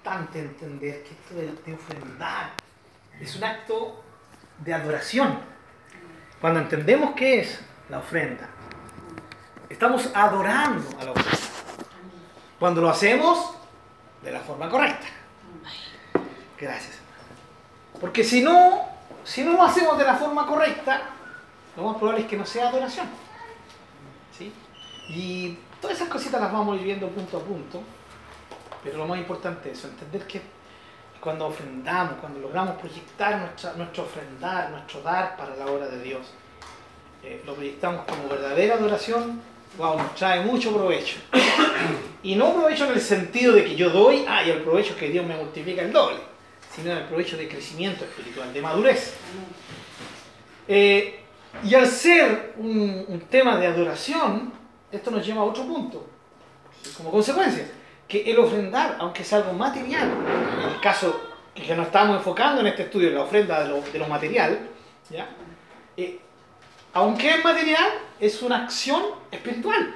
importante entender que esto de, de ofrendar es un acto de adoración. Cuando entendemos qué es la ofrenda, estamos adorando a la ofrenda. Cuando lo hacemos de la forma correcta. Gracias. Porque si no, si no lo hacemos de la forma correcta, lo más probable es que no sea adoración. ¿Sí? Y todas esas cositas las vamos a ir viendo punto a punto. Pero lo más importante es eso, entender que cuando ofrendamos, cuando logramos proyectar nuestro ofrendar, nuestro dar para la obra de Dios, eh, lo proyectamos como verdadera adoración, wow, nos trae mucho provecho. y no provecho en el sentido de que yo doy, ah, y el provecho es que Dios me multiplica el doble, sino el provecho de crecimiento espiritual, de madurez. Eh, y al ser un, un tema de adoración, esto nos lleva a otro punto, como consecuencia que el ofrendar, aunque es algo material, en el caso que nos estamos enfocando en este estudio, la ofrenda de lo, de lo material, ¿ya? Eh, aunque es material, es una acción espiritual.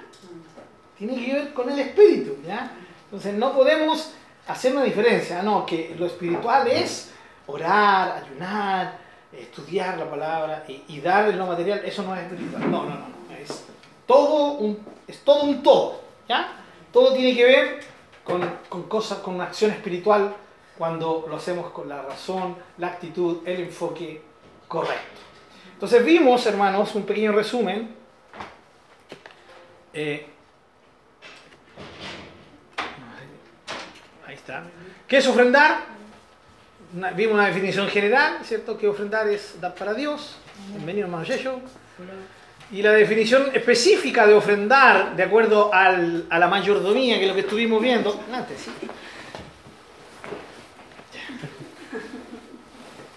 Tiene que ver con el espíritu. ¿ya? Entonces no podemos hacer una diferencia, no, que lo espiritual es orar, ayunar, estudiar la palabra y, y dar lo material, eso no es espiritual. No, no, no, no. Es todo un, es todo un todo. ¿ya? Todo tiene que ver con, cosas, con una acción espiritual cuando lo hacemos con la razón, la actitud, el enfoque correcto. Entonces vimos, hermanos, un pequeño resumen. Eh, ahí está. ¿Qué es ofrendar? Vimos una definición general, ¿cierto? Que ofrendar es dar para Dios. Bienvenido, hermano Yesho. Y la definición específica de ofrendar, de acuerdo al- a la mayordomía, que es lo que estuvimos viendo. Adelante, sí.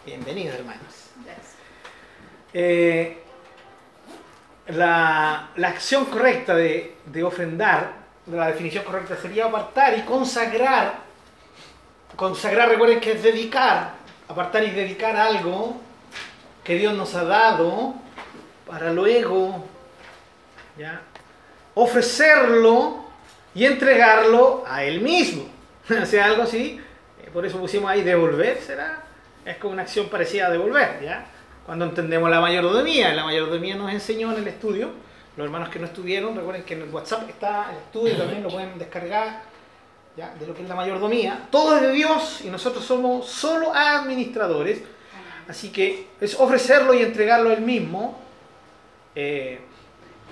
Bienvenidos, hermanos. Eh, la, acción correcta de, de la definición correcta sería apartar y consagrar. Consagrar, recuerden que es dedicar, apartar y dedicar algo que Dios nos ha dado para luego ¿ya? ofrecerlo y entregarlo a Él mismo. O sea, algo así, eh, por eso pusimos ahí devolver, ¿será? Es como una acción parecida a devolver, ¿ya? Cuando entendemos la mayordomía, la mayordomía nos enseñó en el estudio, los hermanos que no estuvieron, recuerden que en el WhatsApp está el estudio, también lo pueden descargar, ¿ya? De lo que es la mayordomía. Todo es de Dios y nosotros somos solo administradores, así que es ofrecerlo y entregarlo a Él mismo, eh,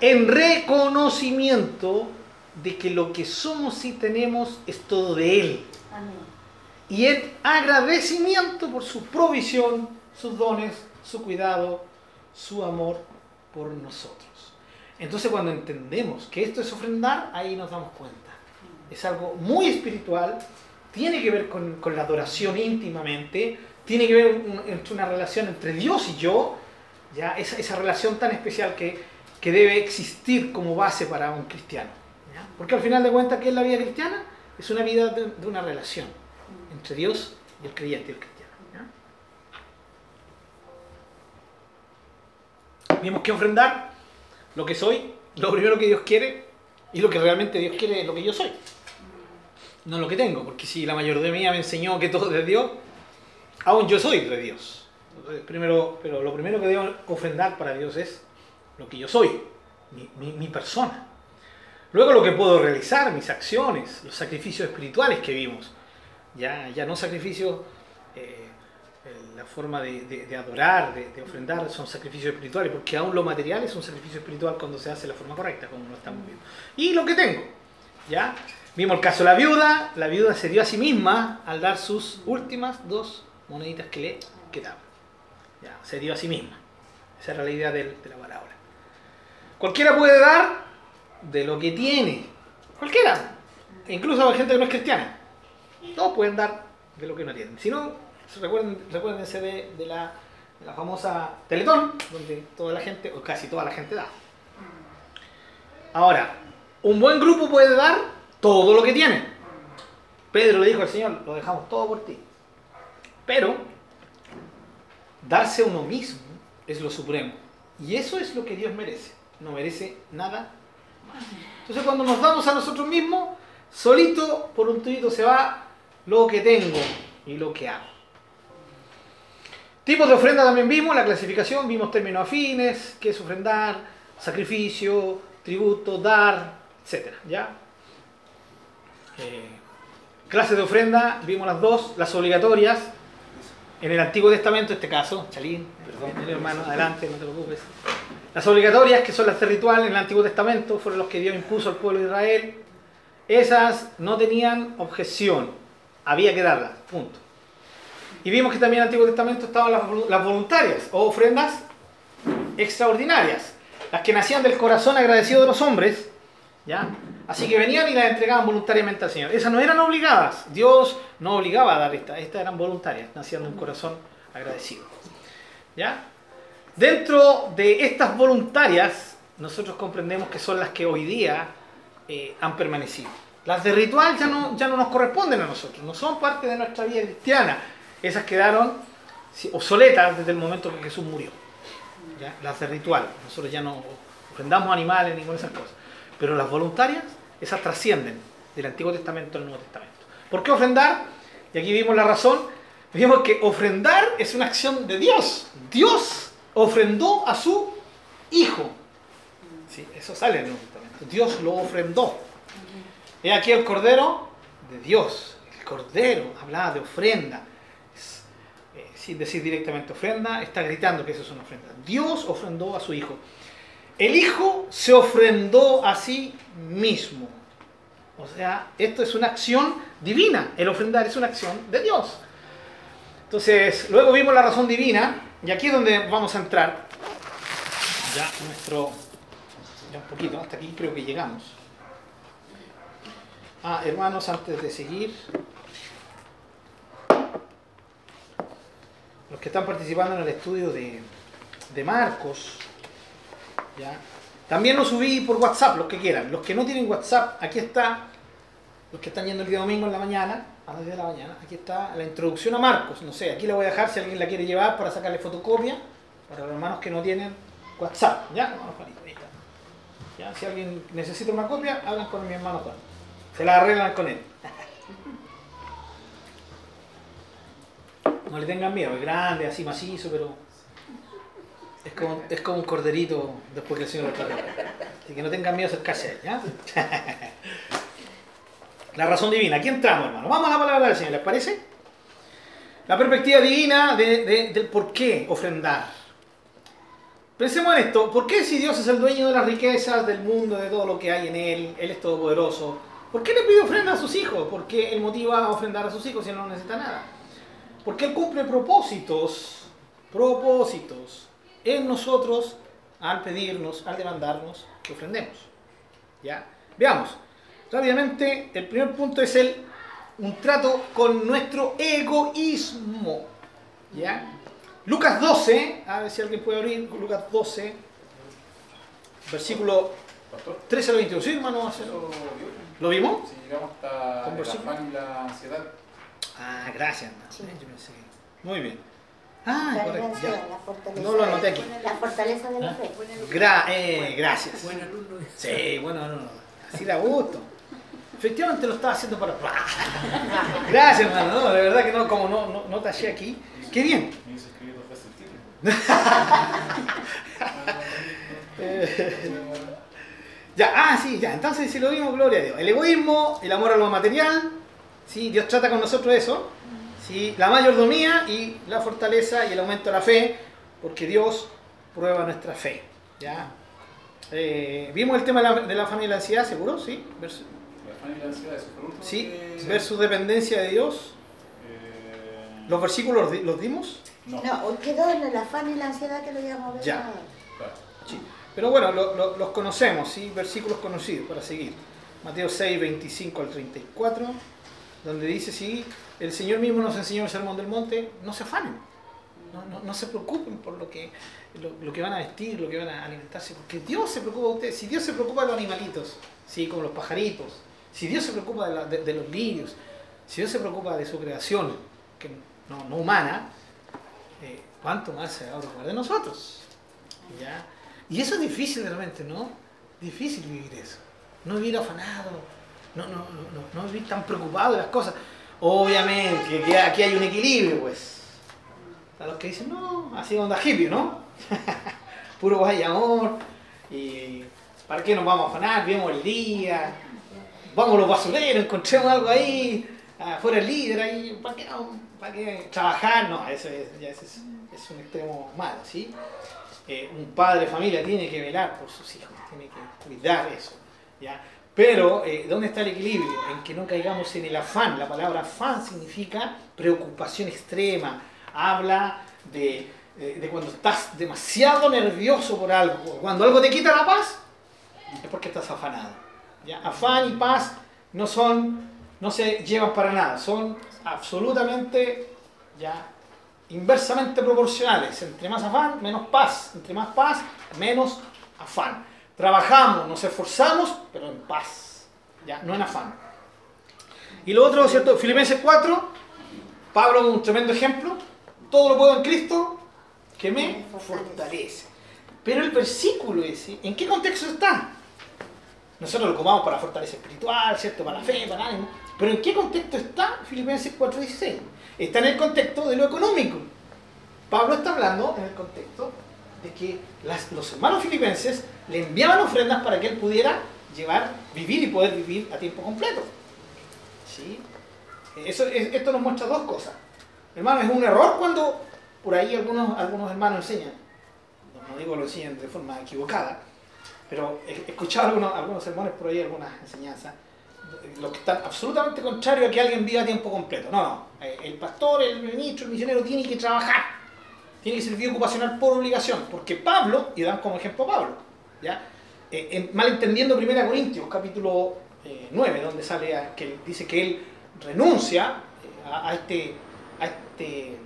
en reconocimiento de que lo que somos y tenemos es todo de Él. Y en agradecimiento por su provisión, sus dones, su cuidado, su amor por nosotros. Entonces cuando entendemos que esto es ofrendar, ahí nos damos cuenta. Es algo muy espiritual, tiene que ver con, con la adoración íntimamente, tiene que ver entre una relación entre Dios y yo, ya esa, esa relación tan especial que, que debe existir como base para un cristiano. Porque al final de cuentas, ¿qué es la vida cristiana? Es una vida de, de una relación entre Dios y el creyente y el cristiano. ¿ya? Vimos que ofrendar lo que soy, lo primero que Dios quiere y lo que realmente Dios quiere es lo que yo soy. No lo que tengo, porque si la mayordomía me enseñó que todo es de Dios, aún yo soy de Dios. Entonces, primero, pero lo primero que debo ofrendar para Dios es lo que yo soy, mi, mi- persona. Luego lo que puedo realizar, mis acciones, los sacrificios espirituales que vimos. Ya, ya no sacrificios, eh, eh, la forma de, de- de adorar, de, de ofrendar, son sacrificios espirituales, porque aún lo material es un sacrificio espiritual cuando se hace de la forma correcta, como lo estamos viendo. Y lo que tengo, ¿ya? Vimos el caso de la viuda, la viuda se dio a sí misma al dar sus últimas dos moneditas que le quedaban. Se dio a sí misma. Esa era la idea de la parábola. Cualquiera puede dar de lo que tiene. Cualquiera. Incluso la gente que no es cristiana. Todos pueden dar de lo que no tienen. Si no, recuerden, recuérdense de, de la, de la famosa Teletón, donde toda la gente, o casi toda la gente da. Ahora, un buen grupo puede dar todo lo que tiene. Pedro le dijo al Señor, lo dejamos todo por ti. Pero, darse uno mismo es lo supremo. Y eso es lo que Dios merece. No merece nada más. Entonces cuando nos damos a nosotros mismos, solito por un tuito se va lo que tengo y lo que hago. Tipos de ofrenda también vimos, la clasificación, vimos términos afines, qué es ofrendar, sacrificio, tributo, dar, etc. ¿ya? Eh, clases de ofrenda, vimos las dos, las obligatorias, en el Antiguo Testamento, en este caso, Chalín, perdón, hermano, adelante, no te preocupes. Las obligatorias, que son las de ritual en el Antiguo Testamento, fueron los que Dios impuso al pueblo de Israel. Esas no tenían objeción, había que darlas, punto. Y vimos que también en el Antiguo Testamento estaban las, voluntarias o ofrendas extraordinarias, las que nacían del corazón agradecido de los hombres, ¿ya? Así que venían y las entregaban voluntariamente al Señor. Esas no eran obligadas. Dios no obligaba a dar estas. Estas eran voluntarias, nacían de un corazón agradecido. ¿Ya? Dentro de estas voluntarias, nosotros comprendemos que son las que hoy día eh, han permanecido. Las de ritual ya no, ya no nos corresponden a nosotros, no son parte de nuestra vida cristiana. Esas quedaron obsoletas desde el momento que Jesús murió. Las de ritual, nosotros ya no ofrendamos animales, ninguna de esas cosas. Pero las voluntarias, esas trascienden del Antiguo Testamento al Nuevo Testamento. ¿Por qué ofrendar? Y aquí vimos la razón. Vimos que ofrendar es una acción de Dios. Dios ofrendó a su Hijo. Sí, eso sale en el Nuevo Testamento. Dios lo ofrendó. He aquí el Cordero de Dios. El Cordero hablaba de ofrenda. Eh, sin decir directamente ofrenda, está gritando que eso es una ofrenda. Dios ofrendó a su Hijo. El Hijo se ofrendó a sí mismo. O sea, esto es una acción divina. El ofrendar es una acción de Dios. Entonces, luego vimos la razón divina, y aquí es donde vamos a entrar. Ya nuestro. Ya un poquito, hasta aquí creo que llegamos. Ah, hermanos, antes de seguir. Los que están participando en el estudio de, de Marcos, también lo subí por WhatsApp, los que quieran. Los que no tienen WhatsApp, aquí está, los que están yendo el día domingo en la mañana, a las 10 de la mañana, aquí está la introducción a Marcos. No sé, aquí la voy a dejar si alguien la quiere llevar para sacarle fotocopia, para los hermanos que no tienen WhatsApp. ¿Ya? ¿Ya? Si alguien necesita una copia, hablan con mi hermano Juan. Se la arreglan con él. No le tengan miedo, es grande, así macizo, pero es como, es como un corderito después que el Señor lo trae. Así que no tengan miedo a acercarse a él, La razón divina. Aquí entramos, hermano. Vamos a la palabra del Señor, ¿les parece? La perspectiva divina del por qué ofrendar. Pensemos en esto. ¿Por qué si Dios es el dueño de las riquezas, del mundo, de todo lo que hay en Él, Él es todopoderoso? ¿Por qué le pide ofrenda a sus hijos? ¿Por qué Él motiva a ofrendar a sus hijos si no necesita nada? Porque Él cumple propósitos. Propósitos en nosotros al pedirnos, al demandarnos que ofrendemos. ¿Ya? Veamos. Rápidamente, el primer punto es el un trato con nuestro egoísmo. ¿Ya? Lucas 12, a ver si alguien puede abrir, Lucas 12, versículo 13 al 21. ¿Sí, hermano? ¿Lo vimos? Sí, llegamos hasta el afán y la ansiedad. Ah, gracias. Muy bien. Ah, correcto. Ya. No lo anoté aquí. La fortaleza de la fe. Gra eh, gracias. Buen alumno. Sí, bueno alumno. Así da gusto. Efectivamente lo estaba haciendo para. Gracias, hermano. No, de verdad que no, como no, no, no tallé aquí. Qué bien. Ya, ah, sí, ya. Entonces, si lo vimos, gloria a Dios. El egoísmo, el amor a lo material. ¿sí? Dios trata con nosotros eso. ¿Sí? la mayordomía y la fortaleza y el aumento de la fe, porque Dios prueba nuestra fe. ¿ya? Eh, ¿Vimos el tema de la, de la afán y la ansiedad, seguro? ¿Sí? Versus, la afán y la ansiedad, eso. ¿Sí? que- Versus dependencia de Dios. Eh, ¿Los versículos los, los dimos? no. No, hoy quedó en el afán y la ansiedad que lo ver. Ya. Claro. Sí. Pero bueno, lo- lo- los conocemos, ¿sí? Versículos conocidos para seguir. Mateo 6, 25 al 34, donde dice, sí, el Señor mismo nos enseñó el Sermón del Monte, no se afanen, no, no- no se preocupen por lo que, lo, lo que van a vestir, lo que van a alimentarse, porque Dios se preocupa de ustedes. Si Dios se preocupa de los animalitos, ¿sí? como los pajaritos, si Dios se preocupa de, la- de- los lirios, si Dios se preocupa de su creación, que no, no humana, eh, ¿cuánto más se va a preocupar de nosotros? ¿Ya? Y eso es difícil realmente, ¿no? Difícil vivir eso. No vivir afanado, no, no, no, no, no vivir tan preocupado de las cosas. Obviamente, que aquí hay un equilibrio, pues. A los que dicen, no, así onda hippie, ¿no? Puro vaya amor. Y ¿para qué nos vamos a afanar? Vemos el día. Vamos los basureros, encontremos algo ahí. Afuera el líder ahí. ¿Para qué, no? ¿Para qué trabajar? No, eso es, ya es, es un extremo malo, ¿sí? Eh, un padre de familia tiene que velar por sus hijos, tiene que cuidar eso. ¿ya? Pero, eh, ¿dónde está el equilibrio? En que no caigamos en el afán. La palabra afán significa preocupación extrema. Habla de, eh, de cuando estás demasiado nervioso por algo. Cuando algo te quita la paz, es porque estás afanado. ¿ya? Afán y paz no son, no se llevan para nada. Son absolutamente ya inversamente proporcionales. Entre más afán, menos paz. Entre más paz, menos afán. Trabajamos, nos esforzamos, pero en paz, ya, no en afán. Y lo otro, ¿cierto? Filipenses 4, Pablo un tremendo ejemplo. Todo lo puedo en Cristo que me fortalece. Pero el versículo ese, ¿en qué contexto está? Nosotros lo ocupamos para fortaleza espiritual, ¿cierto? Para la fe, para el ánimo. Pero ¿en qué contexto está Filipenses 4.16? Está en el contexto de lo económico. Pablo está hablando en el contexto que los hermanos filipenses le enviaban ofrendas para que él pudiera llevar, vivir y poder vivir a tiempo completo. ¿Sí? Eso, esto nos muestra dos cosas. Hermano, es un error cuando por ahí algunos, algunos hermanos enseñan, no digo lo enseñan de forma equivocada, pero he escuchado algunos, algunos sermones por ahí, algunas enseñanzas, lo que está absolutamente contrario a que alguien viva a tiempo completo. No, no. Eh, el pastor, el ministro, el misionero tiene que trabajar. Tiene que ser ocupacional por obligación. Porque Pablo, y dan como ejemplo Pablo, ¿ya? Eh, malentendiendo 1 Corintios, capítulo 9, eh, donde sale que dice que él renuncia a, este, a este,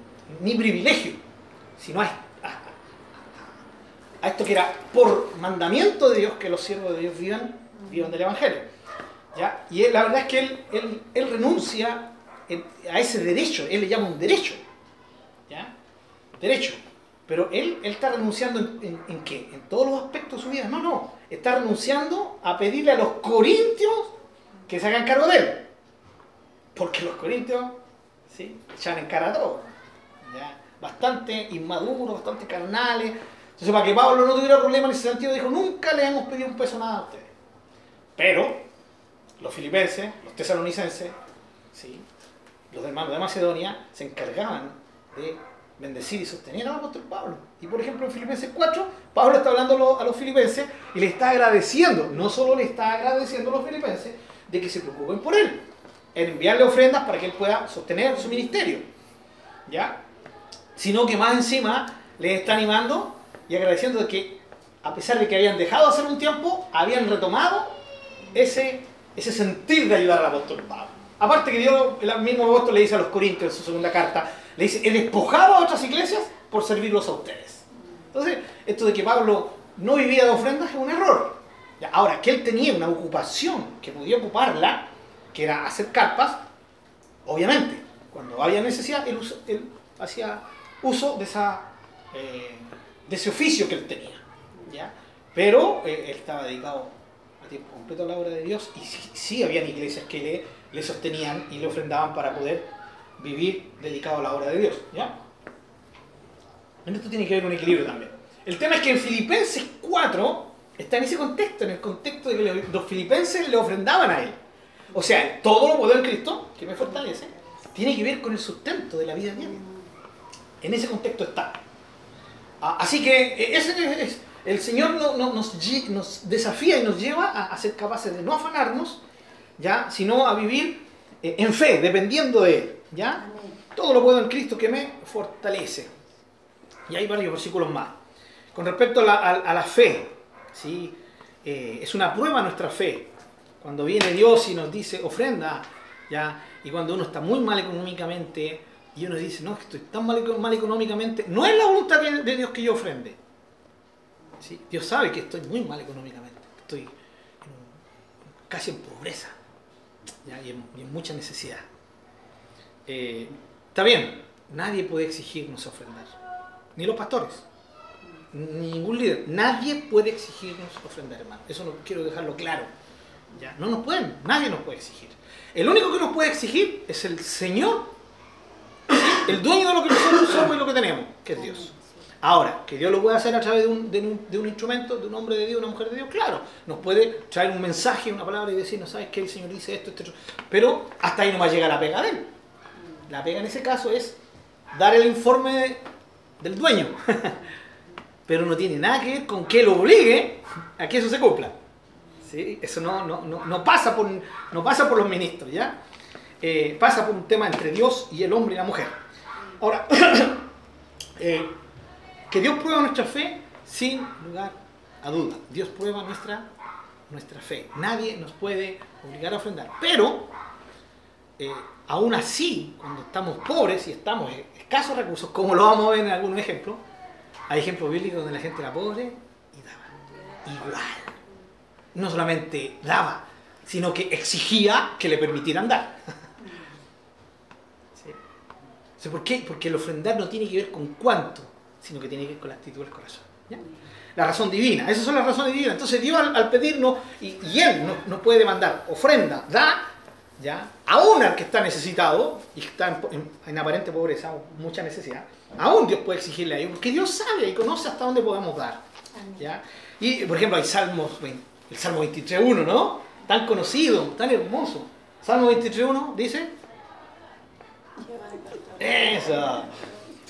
ni privilegio, sino a, a, esto que era por mandamiento de Dios que los siervos de Dios vivan, vivan del Evangelio. Y la verdad es que él, él, renuncia a ese derecho, él le llama un derecho. ¿ya? Derecho. Pero él, él está renunciando en, en, qué? En todos los aspectos de su vida. No, no. Está renunciando a pedirle a los corintios que se hagan cargo de él. Porque los corintios ¿sí? echan en cara a todo. ¿ya? Bastante inmaduros, bastante carnales. Entonces, para que Pablo no tuviera problema en ese sentido, dijo, nunca le hemos pedido un peso nada a ustedes. Pero los filipenses, los tesalonicenses, ¿sí? los hermanos de Macedonia, se encargaban de bendecir y sostener al apóstol Pablo. Y por ejemplo en Filipenses 4, Pablo está hablando a los filipenses y le está agradeciendo, no solo le está agradeciendo a los filipenses de que se preocupen por él, en enviarle ofrendas para que él pueda sostener su ministerio, ¿ya? Sino que más encima les está animando y agradeciendo de que a pesar de que habían dejado hacer un tiempo, habían retomado ese ese sentir de ayudar al apóstol Pablo. Aparte que Dios, el mismo apóstol le dice a los Corintios en su segunda carta, le dice, he despojado a otras iglesias por servirlos a ustedes. Entonces, esto de que Pablo no vivía de ofrendas es un error. Ahora, que él tenía una ocupación que podía ocuparla, que era hacer carpas, obviamente, cuando había necesidad, él, hacía uso de, esa, eh, de ese oficio que él tenía. ¿ya? Pero eh, él estaba dedicado tiempo completo a la obra de Dios y sí, sí habían iglesias que le, le, sostenían y le ofrendaban para poder vivir dedicado a la obra de Dios. ¿ya? Esto tiene que haber un equilibrio también. El tema es que en Filipenses 4 está en ese contexto, en el contexto de que los filipenses le ofrendaban a él. O sea, todo lo puedo en Cristo, que me fortalece, tiene que ver con el sustento de la vida diaria. En ese contexto está. Ah, así que eh, ese es, el Señor nos, desafía y nos lleva a, ser capaces de no afanarnos, ¿ya? sino a vivir eh, en fe, dependiendo de Él. ¿Ya? Todo lo puedo en Cristo que me fortalece. Y hay varios versículos más. Con respecto a la, fe, ¿sí? Eh, es una prueba nuestra fe. Cuando viene Dios y nos dice ofrenda, ¿ya? y cuando uno está muy mal económicamente, y uno dice, no, estoy tan mal, económicamente, no es la voluntad de Dios que yo ofrende Dios sabe que estoy muy mal económicamente, estoy casi en pobreza Y, en, mucha necesidad. Eh, está bien, nadie puede exigirnos ofrendar, ni los pastores, ni ningún líder, nadie puede exigirnos ofrendar, hermano. Eso no quiero dejarlo claro. ¿ya? No nos pueden, nadie nos puede exigir. El único que nos puede exigir es el Señor, el dueño de lo que nosotros somos y lo que tenemos, que es Dios. Ahora, que Dios lo puede hacer a través de un, instrumento, de un hombre de Dios, una mujer de Dios, claro, nos puede traer un mensaje, una palabra y decir, no sabes que el Señor dice esto, esto, esto. Pero hasta ahí no más llega la pega de él. La pega en ese caso es dar el informe del dueño. Pero no tiene nada que ver con que lo obligue a que eso se cumpla. ¿Sí? Eso no, no, no, no, pasa por, no pasa por los ministros, ¿ya? Eh, pasa por un tema entre Dios y el hombre y la mujer. Ahora, eh, que Dios prueba nuestra fe sin lugar a duda. Dios prueba nuestra, nuestra fe. Nadie nos puede obligar a ofrendar. Pero, eh, aún así, cuando estamos pobres y estamos en escasos recursos, como lo vamos a ver en algunos ejemplos, hay ejemplos bíblicos donde la gente era pobre y daba. Igual. No solamente daba, sino que exigía que le permitieran dar. ¿Sí? ¿Por qué? Porque el ofrendar no tiene que ver con cuánto, sino que tiene que ver con la actitud del corazón. ¿ya? La razón divina, esas son las razones divinas. Entonces Dios al, al pedirnos, y, y, Él nos no puede demandar ofrenda, da, ¿ya? aún al que está necesitado, y está en, en, en aparente pobreza mucha necesidad, aún Dios puede exigirle a ellos, porque Dios sabe y conoce hasta dónde podemos dar. ¿ya? Y, por ejemplo, hay salmos, el Salmo 23.1, ¿no? Tan conocido, tan hermoso. Salmo 23.1 dice... Eso.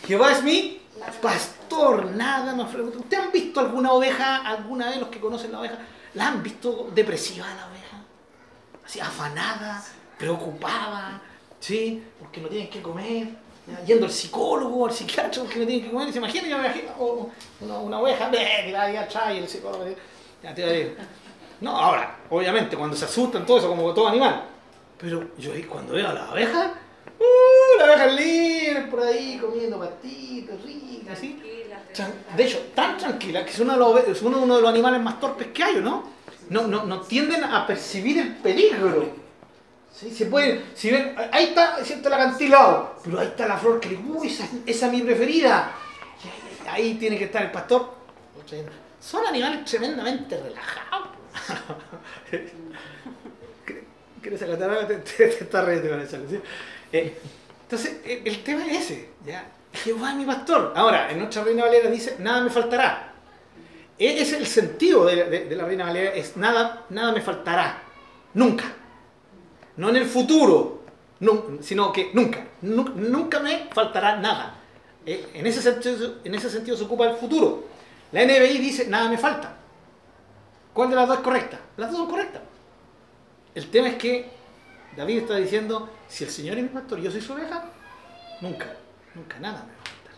Jehová es mi pastor, nada más. ¿Ustedes han visto alguna oveja, alguna de los que conocen la oveja? ¿La han visto depresiva la oveja? Así afanada, preocupada, ¿sí? Porque no tienen que comer, yendo al psicólogo, al psiquiatra, porque no tienen que comer. Y se imagina una, una oveja, que la ya trae el psicólogo. Ya te va a decir. No, ahora, obviamente, cuando se asustan, todo eso, como todo animal. Pero yo cuando veo a la abeja, ¡uh! La abeja libre por ahí, comiendo patitos, ricas, así. De hecho, tan tranquila que es uno de los, es uno de los animales más torpes que hay, ¿no? No, no, no tienden a percibir el peligro. ¿Sí? Se puede, si ven, ahí está, siento el acantilado, pero ahí está la flor que uy, esa, esa es mi preferida. Ahí, tiene que estar el pastor. Son animales tremendamente relajados. ¿Quieres sacar te, te, te está riendo con eso? ¿sí? Eh, entonces, el, el, tema es ese. ¿ya? Jehová es mi pastor. Ahora, en nuestra Reina Valera dice, nada me faltará. E, es el sentido de, de, de, la Reina Valera, es nada, nada me faltará. Nunca. No en el futuro, no, sino que nunca. Nunca, nunca me faltará nada. Eh, en, ese sentido, en ese sentido se ocupa el futuro. La NBI dice, nada me falta. ¿Cuál de las dos es correcta? Las dos son correctas. El tema es que David está diciendo, si el Señor es mi pastor y yo soy su oveja, nunca, nunca nada me va a faltar.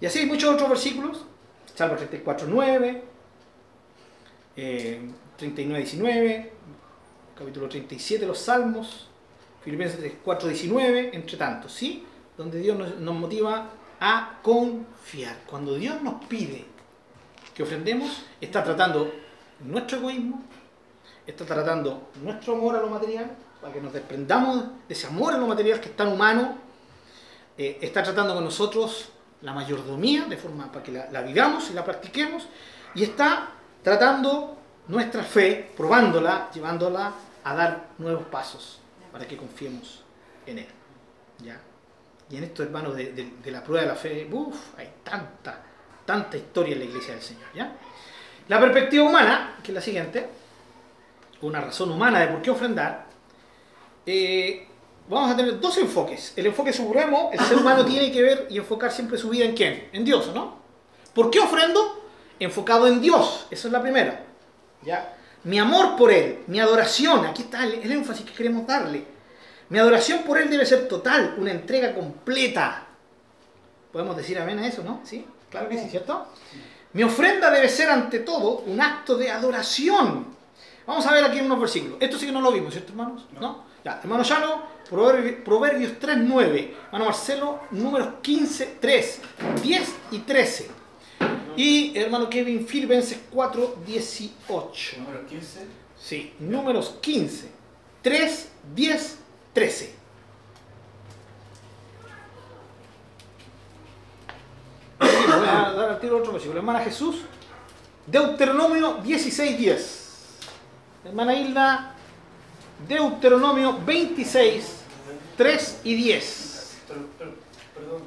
Y así hay muchos otros versículos, Salmo 34, 9, eh, 39, 19, capítulo 37 de los Salmos, Filipenses 4, 19, entre tantos, ¿sí? Donde Dios nos, nos motiva a confiar. Cuando Dios nos pide que ofrendemos, está tratando nuestro egoísmo, está tratando nuestro amor a lo material, para que nos desprendamos de ese amor a lo material que es tan humano, eh, está tratando con nosotros la mayordomía, de forma para que la, la, vivamos y la practiquemos, y está tratando nuestra fe, probándola, llevándola a dar nuevos pasos para que confiemos en Él. ¿ya? Y en esto, hermanos, de, de, la prueba de la fe, hay tanta, tanta historia en la iglesia del Señor. ¿ya? La perspectiva humana, que es la siguiente, una razón humana de por qué ofrendar, eh, vamos a tener dos enfoques. El enfoque supremo, el ser humano tiene que ver y enfocar siempre su vida en quién? En Dios, ¿no? ¿Por qué ofrendo? Enfocado en Dios, esa es la primera. ¿Ya? Mi amor por Él, mi adoración, aquí está el, el énfasis que queremos darle. Mi adoración por Él debe ser total, una entrega completa. Podemos decir amén a eso, ¿no? ¿Sí? Claro que sí, ¿cierto? Mi ofrenda debe ser ante todo un acto de adoración. Vamos a ver aquí unos versículos. Esto sí que no lo vimos, ¿cierto, hermanos? ¿No? ¿No? Ya, hermano Llano, Proverbios 3, 9. Hermano Marcelo, números 15, 3, 10 y 13. Y hermano Kevin, Filipenses 4, 18. ¿Números 15? Sí, números 15, 3, 10, 13. Voy a dar al tiro otro versículo. Hermana Jesús, Deuteronomio 16, 10. Hermana Hilda, Deuteronomio 26, 3 y 10. Perdón.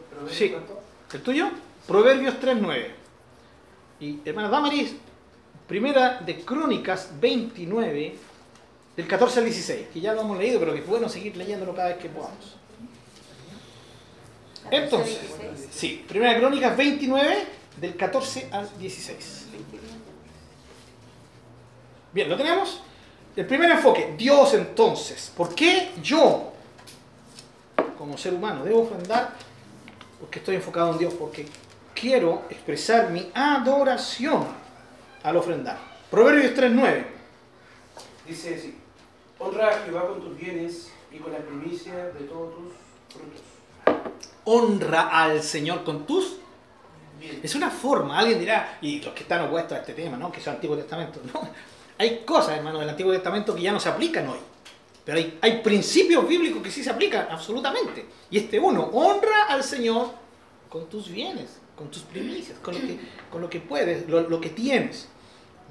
¿El tuyo? Proverbios 3, 9. Y hermana Damaris, primera de Crónicas 29, del 14 al 16, que ya lo hemos leído, pero que es bueno seguir leyéndolo cada vez que podamos. Entonces, sí, primera de Crónicas 29, del 14 al 16. Bien, ¿lo tenemos? El primer enfoque, Dios entonces. ¿Por qué yo, como ser humano, debo ofrendar? Porque estoy enfocado en Dios, porque quiero expresar mi adoración al ofrendar. Proverbios 3.9. Dice así: Honra a Jehová con tus bienes y con la primicia de todos tus frutos. Honra al Señor con tus... Bien. Es una forma, alguien dirá, y los que están opuestos a este tema, ¿no? que es el Antiguo Testamento, ¿no? hay cosas, hermano, del Antiguo Testamento que ya no se aplican hoy. Pero hay, hay principios bíblicos que sí se aplican, absolutamente. Y este uno, honra al Señor con tus bienes, con tus primicias, con lo que, con lo que puedes, lo, lo que tienes.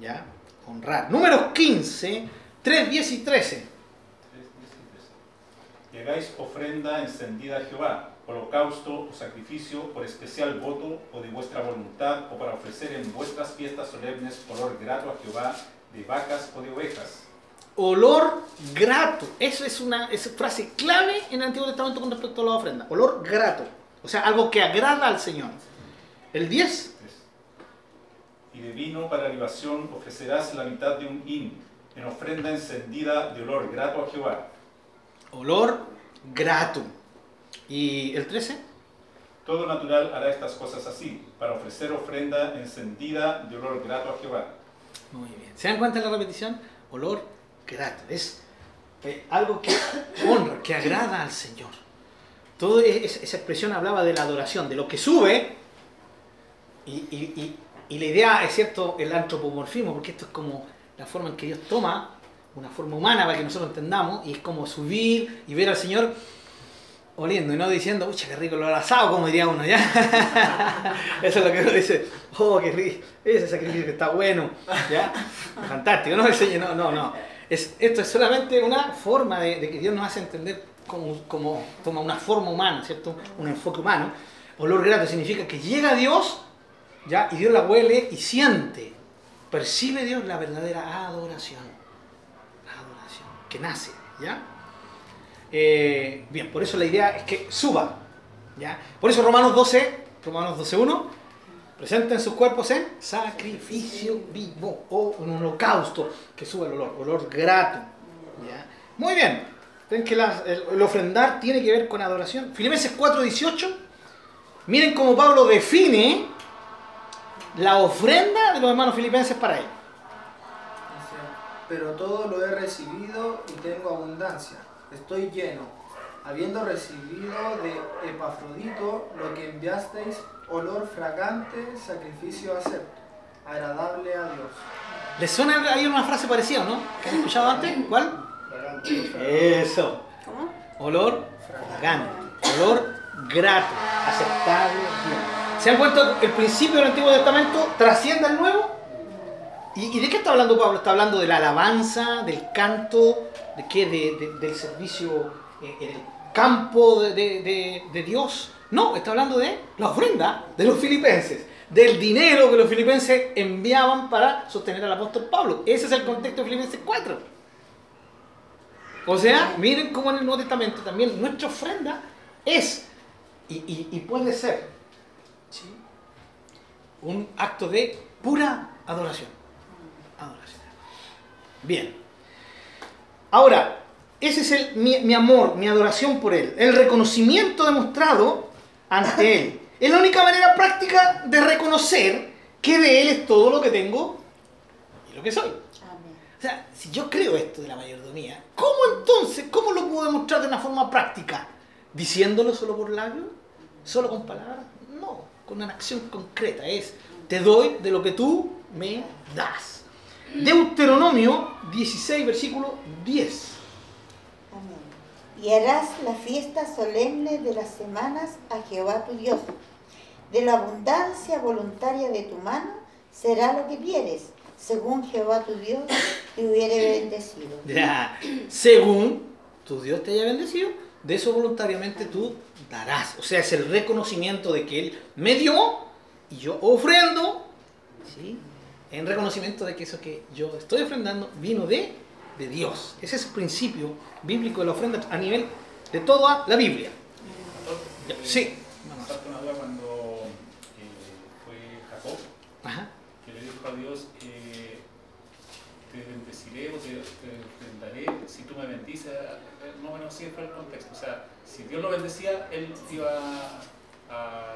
¿Ya? Honrar. Números 15, 3, 10 y 13. Y hagáis ofrenda encendida a Jehová, holocausto o sacrificio por especial voto o de vuestra voluntad o para ofrecer en vuestras fiestas solemnes olor grato a Jehová de vacas o de ovejas. Olor grato. Eso es una es frase clave en el Antiguo Testamento con respecto a la ofrenda. Olor grato. O sea, algo que agrada al Señor. El 10. Y de vino para libación ofrecerás la mitad de un hin, en ofrenda encendida de olor grato a Jehová. Olor grato. ¿Y el 13? Todo natural hará estas cosas así, para ofrecer ofrenda encendida de olor grato a Jehová. Muy bien. ¿Se dan cuenta de la repetición? Olor grato. Es eh, algo que honra, que agrada al Señor. Toda esa expresión hablaba de la adoración, de lo que sube. Y, y- la idea es cierto, el antropomorfismo, porque esto es como la forma en que Dios toma una forma humana para que nosotros entendamos, y es como subir y ver al Señor oliendo y no diciendo, ucha, qué rico lo asado, como diría uno, ¿ya? Eso es lo que uno dice, oh, qué rico, ese sacrificio está bueno, ¿ya? Fantástico, ¿no? Señor, no, no, no. Es, esto es solamente una forma de, que Dios nos hace entender como toma una forma humana, ¿cierto? Un enfoque humano. Olor grato significa que llega Dios, ¿ya? Y Dios la huele y siente, percibe Dios la verdadera adoración. La adoración, que nace, ¿ya? Eh, bien, por eso la idea es que suba. ¿ya? Por eso Romanos 12, Romanos 12.1, presenten sus cuerpos en sacrificio vivo o un holocausto que suba el olor, olor grato. ¿ya? Muy bien, ven que el, el ofrendar tiene que ver con adoración. Filipenses 4.18, miren cómo Pablo define la ofrenda de los hermanos filipenses para él. Pero todo lo he recibido y tengo abundancia. Estoy lleno, habiendo recibido de Epafrodito lo que enviasteis, olor fragante, sacrificio acepto, agradable a Dios. ¿Les suena ahí una frase parecida, no? ¿Que han escuchado antes? ¿Cuál? Eso. ¿Cómo? Olor fragante, olor grato, aceptable. bien. ¿Se dan cuenta? El principio del Antiguo Testamento trasciende al Nuevo. ¿Y, de qué está hablando Pablo? Está hablando de la alabanza, del canto, de qué? De- de- del servicio eh, en el campo de, Dios. No, está hablando de la ofrenda de los filipenses, del dinero que los filipenses enviaban para sostener al apóstol Pablo. Ese es el contexto de Filipenses 4. O sea, miren cómo en el Nuevo Testamento también nuestra ofrenda es y, puede ser. Un acto de pura adoración. Adoración. Bien. Ahora, ese es el, mi, mi amor, mi adoración por Él, el reconocimiento demostrado ante Él. Es la única manera práctica de reconocer que de Él es todo lo que tengo y lo que soy. Amén. O sea, si yo creo esto de la mayordomía, ¿cómo entonces, cómo lo puedo demostrar de una forma práctica? ¿Diciéndolo solo por labios? ¿Solo con palabras? No, con una acción concreta. Es, te doy de lo que tú me das. Deuteronomio 16, versículo 10. Amén. Y harás la fiesta solemne de las semanas a Jehová tu Dios. De la abundancia voluntaria de tu mano será lo que vieres, según Jehová tu Dios te hubiere bendecido. Ya, según tu Dios te haya bendecido, de eso voluntariamente tú darás. O sea, es el reconocimiento de que Él me dio y yo ofrendo, ¿sí? En reconocimiento de que eso que yo estoy ofrendando vino de, de Dios. Ese es el principio bíblico de la ofrenda a nivel de toda la Biblia. Ya, Sí. Vamos. Una duda cuando eh, fue Jacob, Ajá. que le dijo a Dios, eh, te bendeciré o te, te ofrendaré si tú me bendices. Eh, Más o menos así fue el contexto. O sea, si Dios lo bendecía, él iba a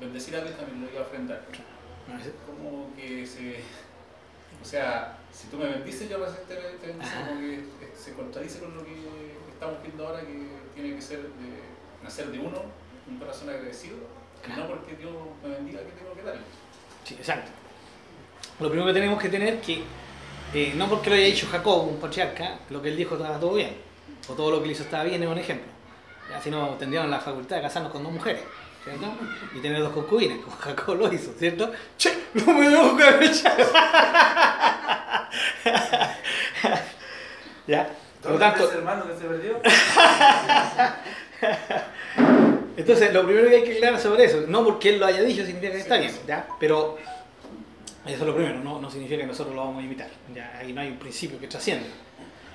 bendecir a Dios también lo iba a ofrendar. Como que se... O sea, si tú me bendices, yo te, te bendice, como que eh, se contradice con lo que estamos viendo ahora, que tiene que ser de, nacer de uno, un corazón agradecido, y no porque Dios me bendiga que tengo que darle. Sí, exacto. Lo primero que tenemos que tener que, eh, no porque lo haya dicho Jacob, un patriarca, lo que él dijo estaba todo bien, o todo lo que él hizo estaba bien, es un ejemplo. Ya, si no, tendríamos la facultad de casarnos con dos mujeres, ¿cierto? Y tener dos concubinas, como Jacob lo hizo, ¿cierto? ¡Che! ¡No me debo ¿Ya? Por lo tanto, hermano que se perdió? Entonces, lo primero que hay que aclarar sobre eso, no porque él lo haya dicho significa que está bien, ¿ya? Pero eso es lo primero, no, no significa que nosotros lo vamos a imitar, ¿ya? Ahí no hay un principio que trascienda.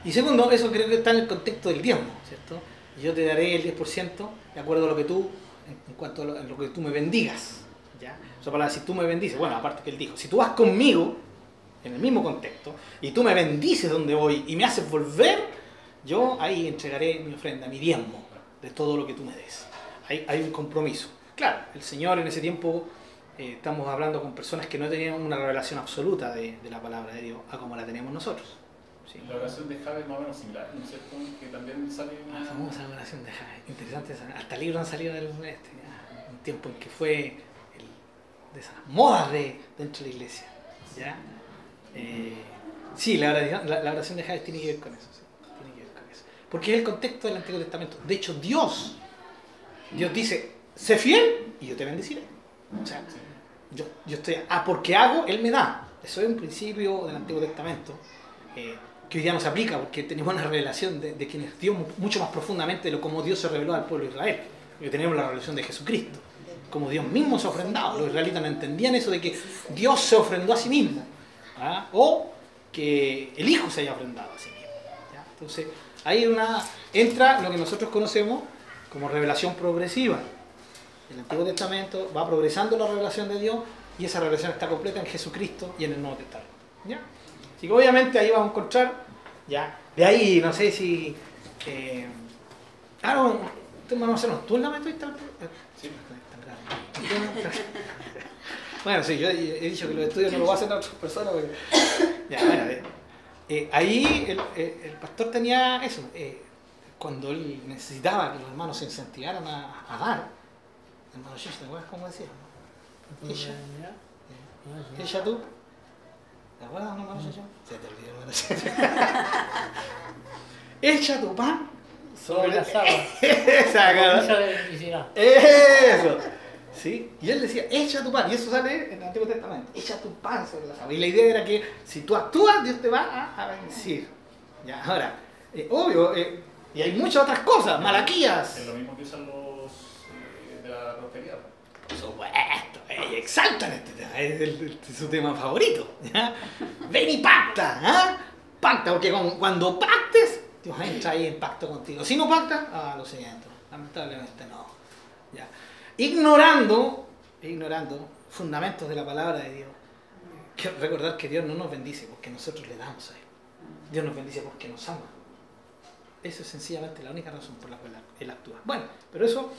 Y segundo, eso creo que está en el contexto del diezmo, ¿cierto? Yo te daré el 10% de acuerdo a lo que tú, en cuanto a lo, lo que tú me bendigas, ¿ya? O sea, para si tú me bendices, bueno, aparte que él dijo, si tú vas conmigo, en el mismo contexto, y tú me bendices donde voy y me haces volver, yo ahí entregaré mi ofrenda, mi diezmo, de todo lo que tú me des. Hay, hay un compromiso. Claro, el Señor en ese tiempo, eh, estamos hablando con personas que no tenían una revelación absoluta de, de la palabra de Dios, a como la tenemos nosotros. ¿sí? La oración de Jave es más o menos similar, ¿no es cierto? Que también sale La una... famosa oración de Jai. Interesante, esa- hasta libros han salido del este, ya, un tiempo en que fue el- de esas modas de, dentro de la iglesia. ¿ya? Eh, sí, la oración, la, la oración de Jai tiene que ver con eso. sí, tiene que ver con eso. Porque es el contexto del Antiguo Testamento. De hecho, Dios, Dios dice, sé fiel y yo te bendeciré. O sea, yo, yo estoy, ah, porque hago, Él me da. Eso es un principio del Antiguo Testamento eh, que hoy día no se aplica porque tenemos una revelación de, de quien es Dios mu- mucho más profundamente de lo como Dios se reveló al pueblo de Israel. Porque tenemos la revelación de Jesucristo, como Dios mismo se ha ofrendado. Los israelitas no entendían eso de que Dios se ofrendó a sí mismo ¿ah? o que el Hijo se haya ofrendado a sí mismo. Entonces, ahí entra lo que nosotros conocemos como revelación progresiva. El Antiguo Testamento va progresando la revelación de Dios y esa revelación está completa en Jesucristo y en el Nuevo Testamento. ¿ya? Así que obviamente ahí vamos a encontrar, ya, de ahí no sé si... Eh, ah, no, tú, no sé, no, tú en la metodista... Sí. Bueno, sí, yo he dicho que los estudios no lo hacen otras personas. porque- Ya, bueno, eh, eh, ahí el, el pastor tenía eso. eh, cuando él necesitaba que los hermanos se incentivaran a, a dar, hermano Shish, ¿te acuerdas cómo decía? Ella, eh, ella tú. ¿Te acuerdas, hermano Shish? Se te olvidó, hermano Shish. Echa tu pan Sobre las aguas. Esa. Eso. ¿Sí? Y él decía, echa tu pan. Y eso sale en el Antiguo Testamento. Echa tu pan sobre las aguas. Y la idea era que si tú actúas, Dios te va a, a bendecir. Ya, ahora, eh, obvio, eh, y hay muchas otras cosas. Malaquías. Es lo mismo que usan los Por supuesto, tema, es, su tema favorito. Ven y pacta, ¿ah? Pacta, porque cuando pactes, Dios entra ahí en pacto contigo. Si no pactas, ah, lo siento, lamentablemente no. Ignorando, ignorando fundamentos de la palabra de Dios. Que recordar que Dios no nos bendice porque nosotros le damos a Él. Dios nos bendice porque nos ama. Eso es sencillamente la única razón por la cual Él actúa. Bueno, pero eso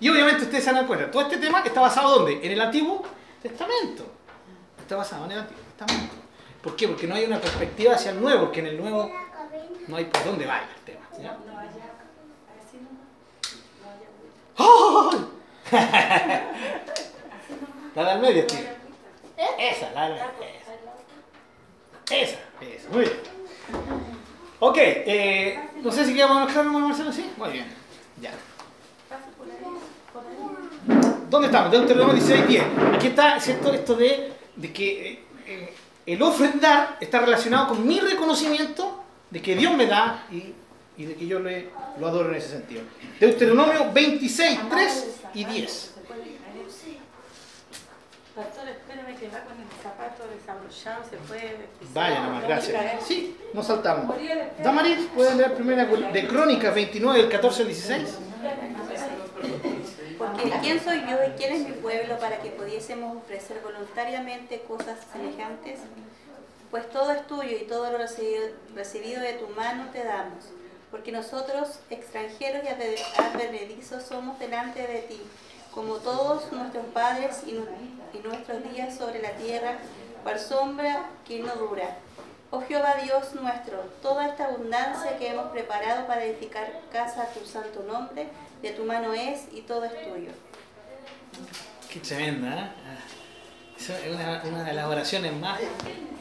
y obviamente ustedes se dan cuenta, todo este tema está basado ¿dónde? En el Antiguo Testamento. Está basado en el Antiguo Testamento. ¿Por qué? Porque no hay una perspectiva hacia el Nuevo, porque en el Nuevo no hay por dónde vaya el tema. ¿ya? ¡Ay! la del medio, tío. Esa, la del medio. Esa. Esa, esa. Muy bien. Ok, eh, no sé si quedamos claros, Marcelo, ¿sí? Muy bien. Ya. ¿Dónde estamos? Deuteronomio 16, 10. Aquí está, ¿cierto? Esto de, de que eh, eh, el ofrendar está relacionado con mi reconocimiento de que Dios me da y, y de que yo le, lo adoro en ese sentido. Deuteronomio 26, 3 y 10. Pastor, espérame que va con el zapato desabrochado, se puede... Vaya nomás, ¿No gracias. caer? Sí, nos saltamos. Damaris, ¿pueden leer primera de Crónicas 29, del 14 al 16? Porque ¿quién soy yo y quién es mi pueblo para que pudiésemos ofrecer voluntariamente cosas semejantes? Pues todo es tuyo y todo lo recibido, recibido de tu mano te damos. Porque nosotros, extranjeros y adve- advenedizos, somos delante de ti, como todos nuestros padres y, nu- y nuestros días sobre la tierra, por sombra que no dura. Oh Jehová Dios nuestro, toda esta abundancia que hemos preparado para edificar casa a tu santo nombre, de tu mano es y todo es tuyo. Qué tremenda, ¿eh? Es una, de las oraciones más,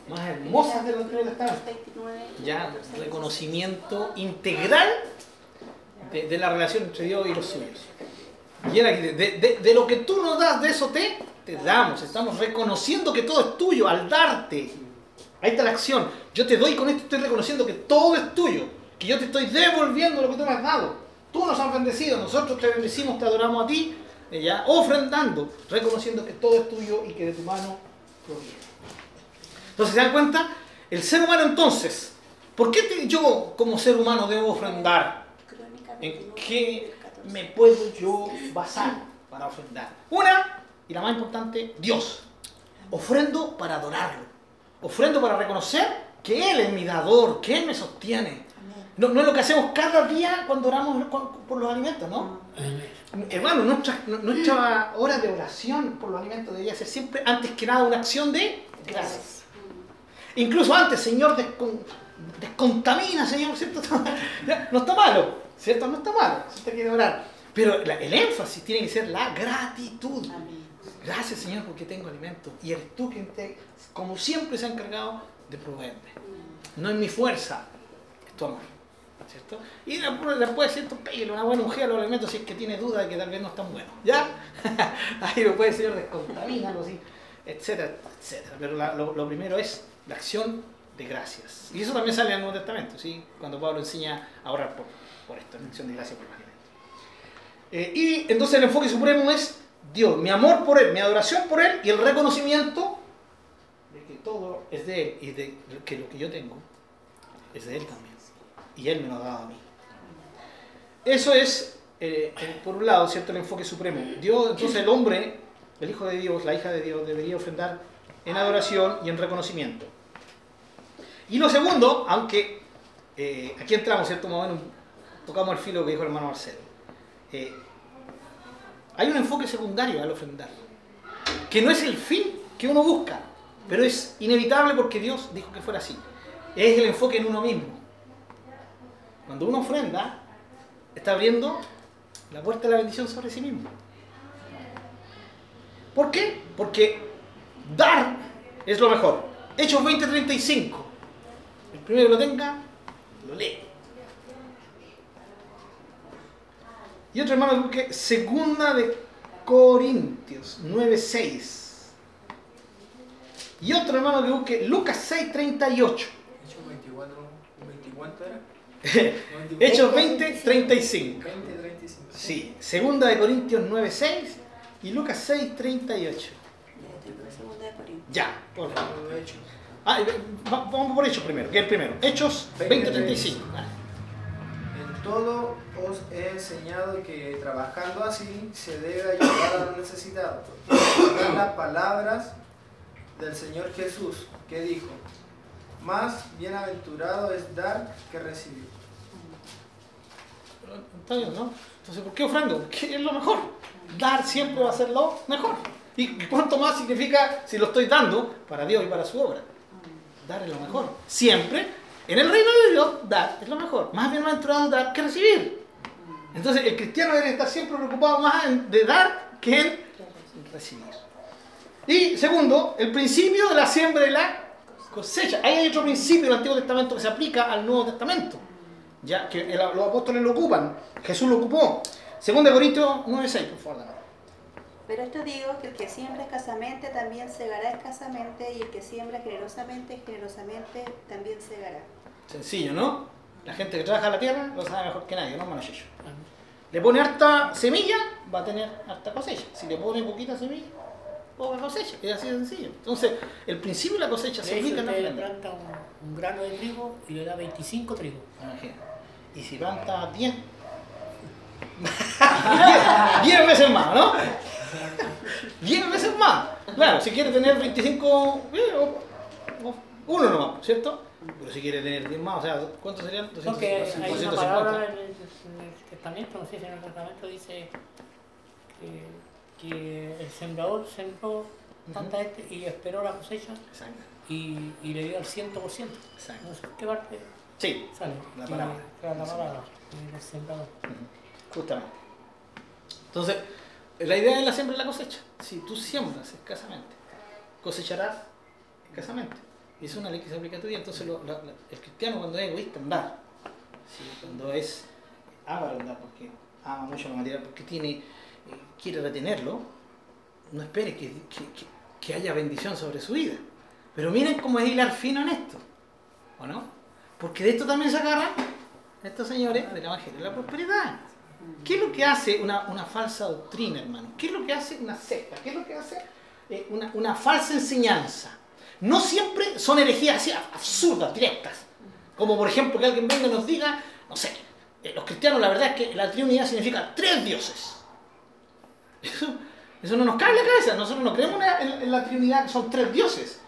más hermosas del Antiguo Testamento. 29, Ya, 14, reconocimiento integral de, de la relación entre Dios y los suyos. Y era que de, de- de lo que tú nos das, de eso te, te damos. Estamos reconociendo que todo es tuyo al darte. Ahí está la acción. Yo te doy con esto, estoy reconociendo que todo es tuyo. Que yo te estoy devolviendo lo que tú me has dado. Tú nos has bendecido, nosotros te bendecimos, te adoramos a ti, ya, ofrendando, reconociendo que todo es tuyo y que de tu mano proviene. Entonces, ¿se dan cuenta? El ser humano entonces, ¿por qué te- yo como ser humano debo ofrendar? ¿En 29, qué 14. Me puedo yo basar para ofrendar? Una, y la más importante, Dios. Ofrendo para adorarlo. Ofrendo para reconocer que Él es mi dador, que Él me sostiene. No, no es lo que hacemos cada día cuando oramos por los alimentos, ¿no? Hermano, nuestra, nuestra hora de oración por los alimentos debería ser siempre, antes que nada, una acción de gracias. Incluso antes, Señor, descon- descontamina, Señor, ¿cierto? No está malo, ¿cierto? No está malo, si usted quiere orar. Pero la- el énfasis tiene que ser la gratitud. Amén. Gracias, Señor, porque tengo alimento. Y eres tú quien, te, como siempre, se ha encargado de proveerme. No es mi fuerza, es tu amor. ¿Cierto? Y después, ¿cierto? Pégale una buena ungida a los alimentos si es que tiene duda de que tal vez no están buenos. ¿Ya? Ahí lo puede, Señor, descontamina, algo así, etcétera, etcétera. Pero la- lo, lo primero es la acción de gracias. Y eso también sale en el Nuevo Testamento, ¿sí? Cuando Pablo enseña a orar por, por esto, en acción de gracias por los alimentos. Eh, y entonces el enfoque supremo es Dios, mi amor por Él, mi adoración por Él y el reconocimiento de que todo es de Él y de que lo que yo tengo es de Él también. Y Él me lo ha dado a mí. Eso es, eh, por un lado, ¿cierto? el enfoque supremo. Dios, entonces el hombre, el Hijo de Dios, la hija de Dios, debería ofrendar en adoración y en reconocimiento. Y lo segundo, aunque eh, aquí entramos, ¿cierto? Más tocamos el filo que dijo el hermano Marcelo. Eh, hay un enfoque secundario al ofrendar, que no es el fin que uno busca, pero es inevitable porque Dios dijo que fuera así. Es el enfoque en uno mismo. Cuando uno ofrenda, está abriendo la puerta de la bendición sobre sí mismo. ¿Por qué? Porque dar es lo mejor. Hechos 20:35. El primero que lo tenga, lo lee. Y otro hermano que segunda de Corintios 9:6. Y otro hermano que busque Lucas 6:38. Hechos 24, 20, ¿cuánto era? Hechos 20:35. 20, 35. Sí, segunda de Corintios 9:6 y Lucas 6:38. Ya estoy por segunda de Corintios. Ya, por favor. Ah, va- vamos por Hechos primero, que es el primero. Hechos 20:35. Vale. En todo os he enseñado que trabajando así se debe ayudar a los necesitados. Las palabras del Señor Jesús que dijo, más bienaventurado es dar que recibir. ¿no? Entonces, ¿por qué ofrendo? Porque es lo mejor. Dar siempre va a ser lo mejor. ¿Y cuánto más significa si lo estoy dando para Dios y para su obra? Dar es lo mejor. Siempre, en el reino de Dios, dar es lo mejor. Más bienaventurado dar que recibir. Entonces, el cristiano debe estar siempre preocupado más en- de dar que en recibir. Y segundo, el principio de la siembra y la cosecha. Ahí hay otro principio del Antiguo Testamento que se aplica al Nuevo Testamento. Ya que el- los apóstoles lo ocupan. Jesús lo ocupó. Segunda Corintios 9.6, por favor. dame. Pero esto digo que el que siembra escasamente también segará escasamente y el que siembra generosamente, generosamente también segará. Sencillo, ¿no? La gente que trabaja la tierra lo sabe mejor que nadie, ¿no, Checho? Le pone harta semilla, va a tener harta cosecha. Si le pone poquita semilla, poca cosecha. Es así de sencillo. Entonces, el principio de la cosecha se De ubica en la ofrenda. planta un, un grano de trigo y le da 25 trigos. Imagina. Y si planta 10, 10 veces más, ¿no? 10 veces más. Claro, si quiere tener 25, eh, uno nomás, ¿cierto? Pero si quiere tener 10 más, o sea, ¿cuántos serían? Porque hay 250. una palabra en el, en el testamento, no sé si en el testamento dice que, que el sembrador sembró tanta este y esperó la cosecha y, y le dio al 100%. exacto. No sé qué parte Sí, sale. La palabra. la palabra del sembrador. justamente. Entonces, la idea es la siembra y la cosecha. Si tú siembras escasamente, cosecharás escasamente. Y es una ley que se aplica a tu vida. Entonces, la- la- el cristiano cuando es egoísta, andar. ¿sí? Cuando es avaro, andar, porque ama mucho lo material, porque tiene, eh, quiere retenerlo, no espere que, que- que- que haya bendición sobre su vida. Pero miren cómo es hilar fino en esto. ¿O no? Porque de esto también se agarran estos señores del Evangelio de la prosperidad. ¿Qué es lo que hace una, una falsa doctrina, hermano? ¿Qué es lo que hace una secta? ¿Qué es lo que hace eh, una, una falsa enseñanza? No siempre son herejías así absurdas, directas. Como por ejemplo que alguien venga y nos diga, no sé, eh, los cristianos la verdad es que la Trinidad significa tres dioses. Eso, eso no nos cae en la cabeza. Nosotros no creemos en en- la Trinidad son tres dioses.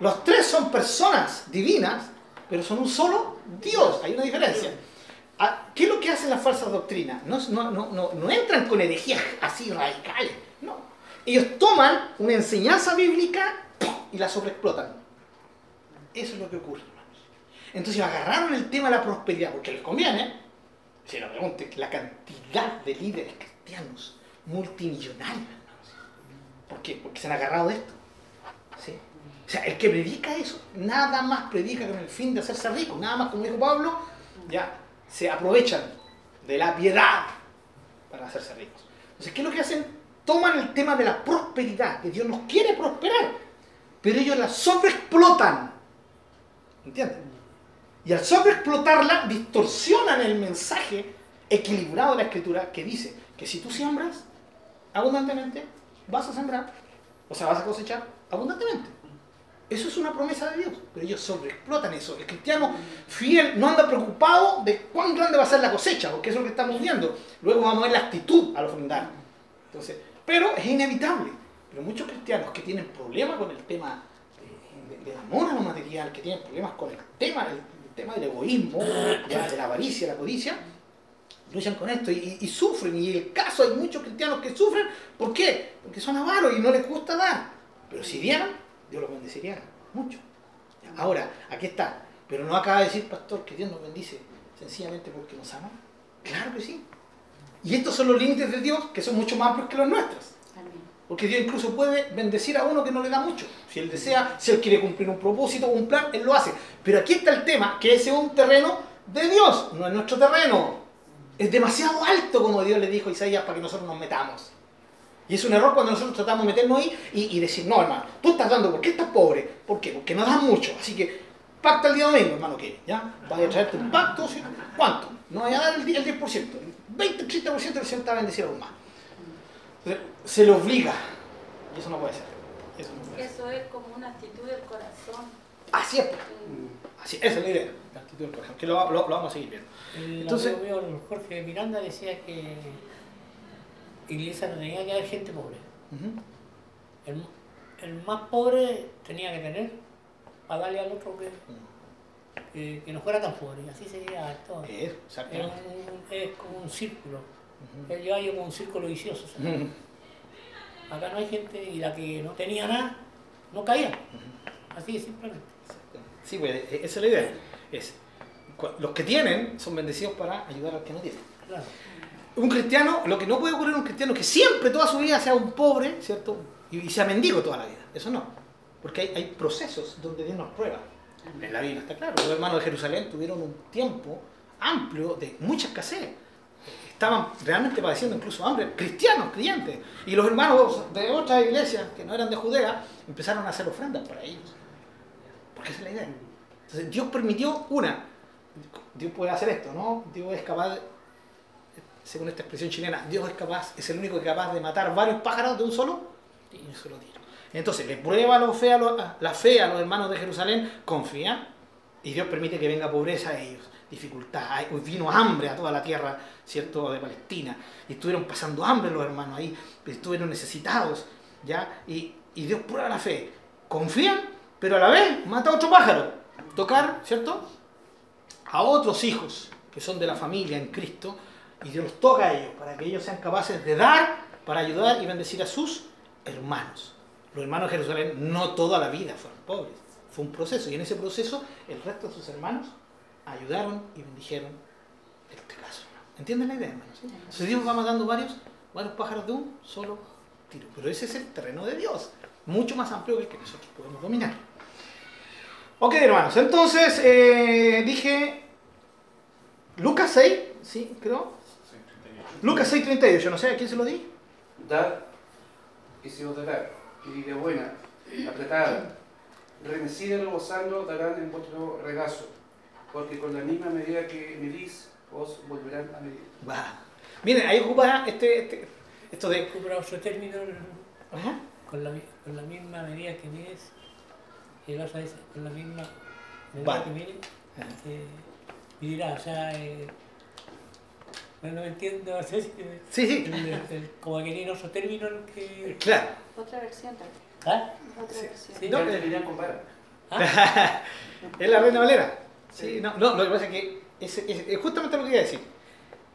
Los tres son personas divinas, pero son un solo Dios. Hay una diferencia. Ah, ¿Qué es lo que hacen las falsas doctrinas? No, no, no, no, entran con herejías así radicales. No. Ellos toman una enseñanza bíblica. Y la sobreexplotan. Eso es lo que ocurre, hermanos. Entonces agarraron el tema de la prosperidad porque les conviene. Si no pregunten, la cantidad de líderes cristianos multimillonarios, hermanos. ¿Por qué? Porque se han agarrado de esto. ¿Sí? O sea, el que predica eso, nada más predica con el fin de hacerse rico, nada más, como dijo Pablo, ya se aprovechan de la piedad para hacerse ricos. Entonces, ¿qué es lo que hacen? Toman el tema de la prosperidad, que Dios nos quiere prosperar, pero ellos la sobreexplotan. ¿Entienden? Y al sobreexplotarla, distorsionan el mensaje equilibrado de la escritura que dice que si tú siembras abundantemente, vas a sembrar, o sea, vas a cosechar abundantemente. Eso es una promesa de Dios, pero ellos sobreexplotan eso. El cristiano fiel no anda preocupado de cuán grande va a ser la cosecha, porque eso es lo que estamos viendo. Luego vamos a ver la actitud al ofrendar. Entonces, pero es inevitable. Pero muchos cristianos que tienen problemas con el tema de- de- del amor a lo material, que tienen problemas con el tema, el, tema del egoísmo, de la avaricia, la codicia, luchan con esto y sufren. Y el caso hay muchos cristianos que sufren. ¿Por qué? Porque son avaros y no les gusta dar. Pero si dieran, Dios los bendeciría mucho. Ahora, aquí está. Pero no acaba de decir, pastor, que Dios nos bendice sencillamente porque nos ama. Claro que sí. Y estos son los límites de Dios que son mucho más amplios que los nuestros. Porque Dios incluso puede bendecir a uno que no le da mucho. Si Él desea, si Él quiere cumplir un propósito un plan, Él lo hace. Pero aquí está el tema, que ese es un terreno de Dios, no es nuestro terreno. Es demasiado alto, como Dios le dijo a Isaías, para que nosotros nos metamos. Y es un error cuando nosotros tratamos de meternos ahí y, decir, no, hermano, tú estás dando, ¿por qué estás pobre? ¿Por qué? Porque no das mucho. Así que pacta el día domingo, hermano, ¿qué? ¿Ya? Vaya a traerte un pacto. ¿cuánto? No vaya a dar el 10%, el 10%. El 20, 30% el Señor a bendecir aún más. Se le obliga. Y eso no puede ser. Eso no puede ser. Eso es como una actitud del corazón. Así es. Así, esa es la idea. La actitud del corazón. Que lo, lo- lo vamos a seguir viendo. El Entonces- amigo mío, Jorge Miranda, decía que iglesia no tenía que haber gente pobre. Ujú. El, el más pobre tenía que tener para darle al otro que, que, que no fuera tan pobre. Y así sería todo. Es, un- es como un círculo. Ujú. Él lleva como un círculo vicioso. Acá no hay gente y la que no tenía nada, no caía. Así simplemente. Sí, pues e- esa es la idea. Es, los que tienen son bendecidos para ayudar al que no tiene. Claro. Un cristiano, lo que no puede ocurrir en un cristiano es que siempre toda su vida sea un pobre, ¿cierto? Y, y sea mendigo toda la vida. Eso no. Porque hay, hay procesos donde Dios nos prueba. En la Biblia está claro. Los hermanos de Jerusalén tuvieron un tiempo amplio de mucha escasez. Estaban realmente padeciendo incluso hambre, cristianos, creyentes. Y los hermanos de otras iglesias que no eran de Judea empezaron a hacer ofrendas para ellos. Porque esa es la idea. Entonces Dios permitió una. Dios puede hacer esto, ¿no? Dios es capaz, según esta expresión chilena, Dios es capaz, es el único que es capaz de matar varios pájaros de un solo y un solo tiro. Entonces le prueba la fe, a los, la fe a los hermanos de Jerusalén, confían y Dios permite que venga pobreza a ellos, dificultad. Vino hambre a toda la tierra, ¿cierto?, de Palestina. Y estuvieron pasando hambre los hermanos ahí, estuvieron necesitados, ¿ya? Y, y Dios prueba la fe. Confían, pero a la vez mata a otro pájaro. Tocar, ¿cierto?, a otros hijos que son de la familia en Cristo y Dios los toca a ellos para que ellos sean capaces de dar para ayudar y bendecir a sus hermanos. Los hermanos de Jerusalén no toda la vida fueron pobres, fue un proceso y en ese proceso el resto de sus hermanos ayudaron y bendijeron este caso. ¿Entienden la idea, hermanos? Entonces Dios va matando varios, varios pájaros de un solo tiro, pero ese es el terreno de Dios, mucho más amplio que el que nosotros podemos dominar. Ok, hermanos, entonces eh, dije Lucas 6, sí, creo. Lucas 6, 38, no sé a quién se lo di. Dad y se os dará, y de buena, apretada, remecida rebosando darán en vuestro regazo, porque con la misma medida que medís, os volverán a medir. Va. Miren, ahí ocupa este, este- esto de. Recupera otro término Ajá. con la, con la misma medida que mides. Y el otro dice, con la misma medida Vale. que mides, eh, medirá. O sea, eh, no entiendo, no sé si. Sí, sí, el- el- como que tiene otro término que. claro. Otra versión también. ¿Ah? Otra Sí. versión. Sí. No, Ya eh, vara. ¿Ah? Es la reina Valera. Sí, no, no, lo que pasa es que ese- es justamente lo que iba a decir.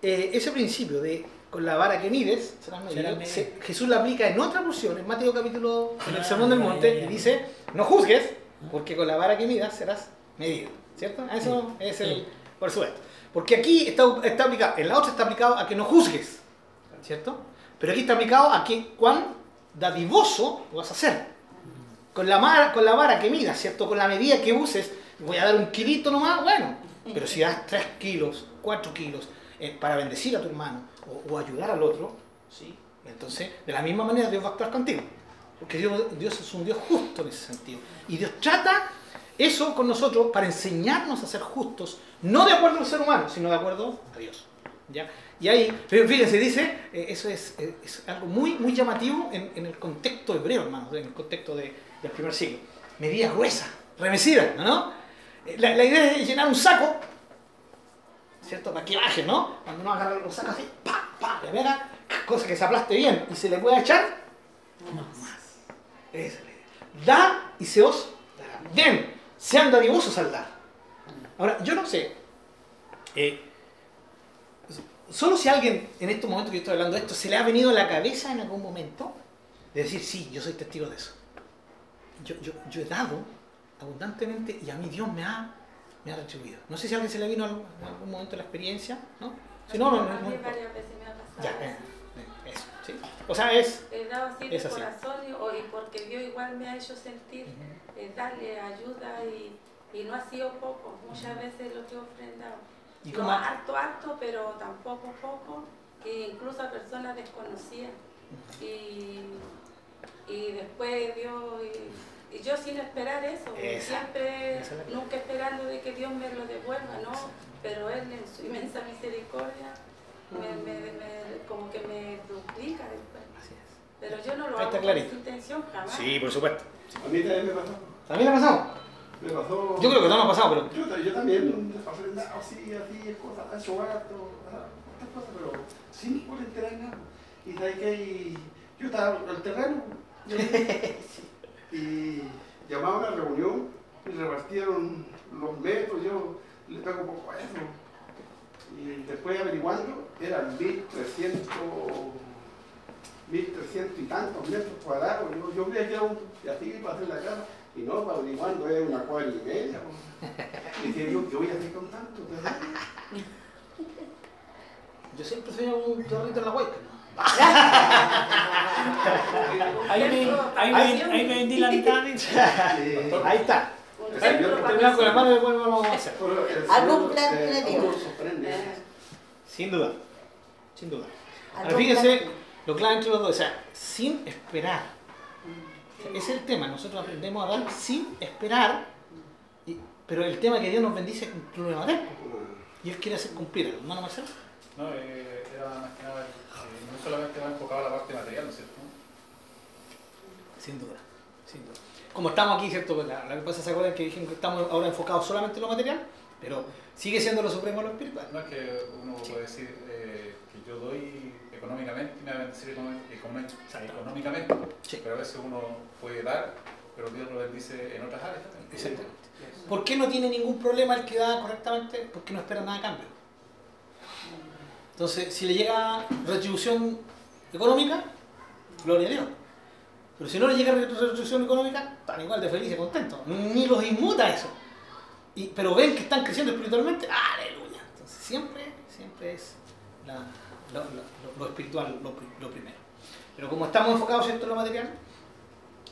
Eh, ese principio de con la vara que mides, serás medido, Serás se- Jesús la aplica en otra porción, en Mateo capítulo, en el Ah, Sermón del Monte, y dice, no juzgues, porque con la vara que midas serás medido. ¿Cierto? Eso es el, Sí. por supuesto. Porque aquí está, está aplicado, en la otra está aplicado a que no juzgues, ¿cierto? Pero aquí está aplicado a que cuán dadivoso lo vas a hacer. Con la, mar- con la vara que midas, ¿cierto? Con la medida que uses, voy a dar un kilito nomás, bueno. Pero si das 3 kilos, 4 kilos, eh, para bendecir a tu hermano o, o ayudar al otro, ¿sí? Entonces, de la misma manera Dios va a actuar contigo. Porque Dios, Dios es un Dios justo en ese sentido. Y Dios trata eso con nosotros para enseñarnos a ser justos, no de acuerdo al ser humano, sino de acuerdo a Dios. ¿ya? Y ahí, pero fíjense, dice, eh, eso es, eh, es algo muy, muy llamativo en, en el contexto hebreo, hermanos, en el contexto de- del primer siglo. Medida gruesa, remecida, ¿no? La, idea es llenar un saco, ¿cierto? Para que baje, ¿no? Cuando uno agarra los sacos así, pa, pa, le pega, cosa que se aplaste bien y se le pueda echar más. Esa es la idea. Da y se os dará. Den, sean dadivosos al dar. Ahora, yo no sé. eh, solo si alguien en estos momentos que yo estoy hablando de esto se le ha venido a la cabeza en algún momento de decir, sí, yo soy testigo de eso. Yo, yo, yo he dado abundantemente y a mí Dios me ha, me ha retribuido. No sé si a alguien se le vino en algún momento la experiencia, ¿no? Si no, no, no, a no mí importa. varias veces me ha pasado. Ya, eh, eh, eso, ¿sí? O sea, es... He dado así de corazón y, porque Dios igual me ha hecho sentir eh, darle ayuda y, y no ha sido poco. Muchas veces lo que he ofrendado. ¿Y no harto, harto, pero tampoco poco, que incluso a personas desconocidas. Y, y después Dios, y yo sin esperar eso, Esa, siempre, nunca esperando de que Dios me lo devuelva, ¿no? Pero Él en su inmensa misericordia, me, me- me- como que me duplica después. Así es. Pero yo no lo Ahí hago está con clarito. esa intención jamás. Sí, por supuesto. A mí también me pasó. ¿También le ha pasado? Me pasó. Yo creo que no me ha pasado, pero... Yo, yo también, ofrendado así, así, cosas, hecho harto, otras cosas, pero sin por enterar nada. Y de ahí que hay- yo estaba en el terreno yo- y llamaban a una reunión y repartieron los metros, yo le pego poco a eso. Y después averiguando, eran 1300, 1300 y tantos metros cuadrados. Yo, yo creía que era un así para hacer la casa. Y no, para averiguando es una cuadra y media. pues. Y yo, ¿qué voy a hacer con tanto? Yo siempre soy un torrito en la hueca. Ahí me, ahí me, ahí me vendí la mitad. Ahí está. Terminamos con la mano y después vamos a hacer. Plan Sin duda. sin duda. Ahora fíjense lo clave entre los dos, o sea, sin esperar. O sea, ese es el tema, nosotros aprendemos a dar sin esperar, y- pero el tema es que Dios nos bendice un problema de y Él quiere hacer cumplir, hermano Marcelo. No, eh, era más que nada, eh, no solamente va enfocado a la parte material, ¿no es cierto? Sin duda, sin duda. Como estamos aquí, ¿cierto? Pues La, la que pasa, ¿se acuerdan que dijimos que estamos ahora enfocados solamente en lo material? Pero sigue siendo lo supremo lo espiritual. No es que uno puede decir eh, que yo doy económicamente y me va a bendecir económicamente, Sí. pero a veces uno puede dar, pero Dios lo bendice en otras áreas también. Exactamente. ¿Por qué no tiene ningún problema el que da correctamente? Porque no espera nada a cambio. Entonces, si le llega retribución económica, gloria a Dios. Pero si no le llega retribución económica, están igual de felices contentos. Ni los inmuta eso. Y, pero ven que están creciendo espiritualmente, aleluya. Entonces, siempre, siempre es lo, espiritual lo, pri- lo primero. Pero como estamos enfocados en lo material,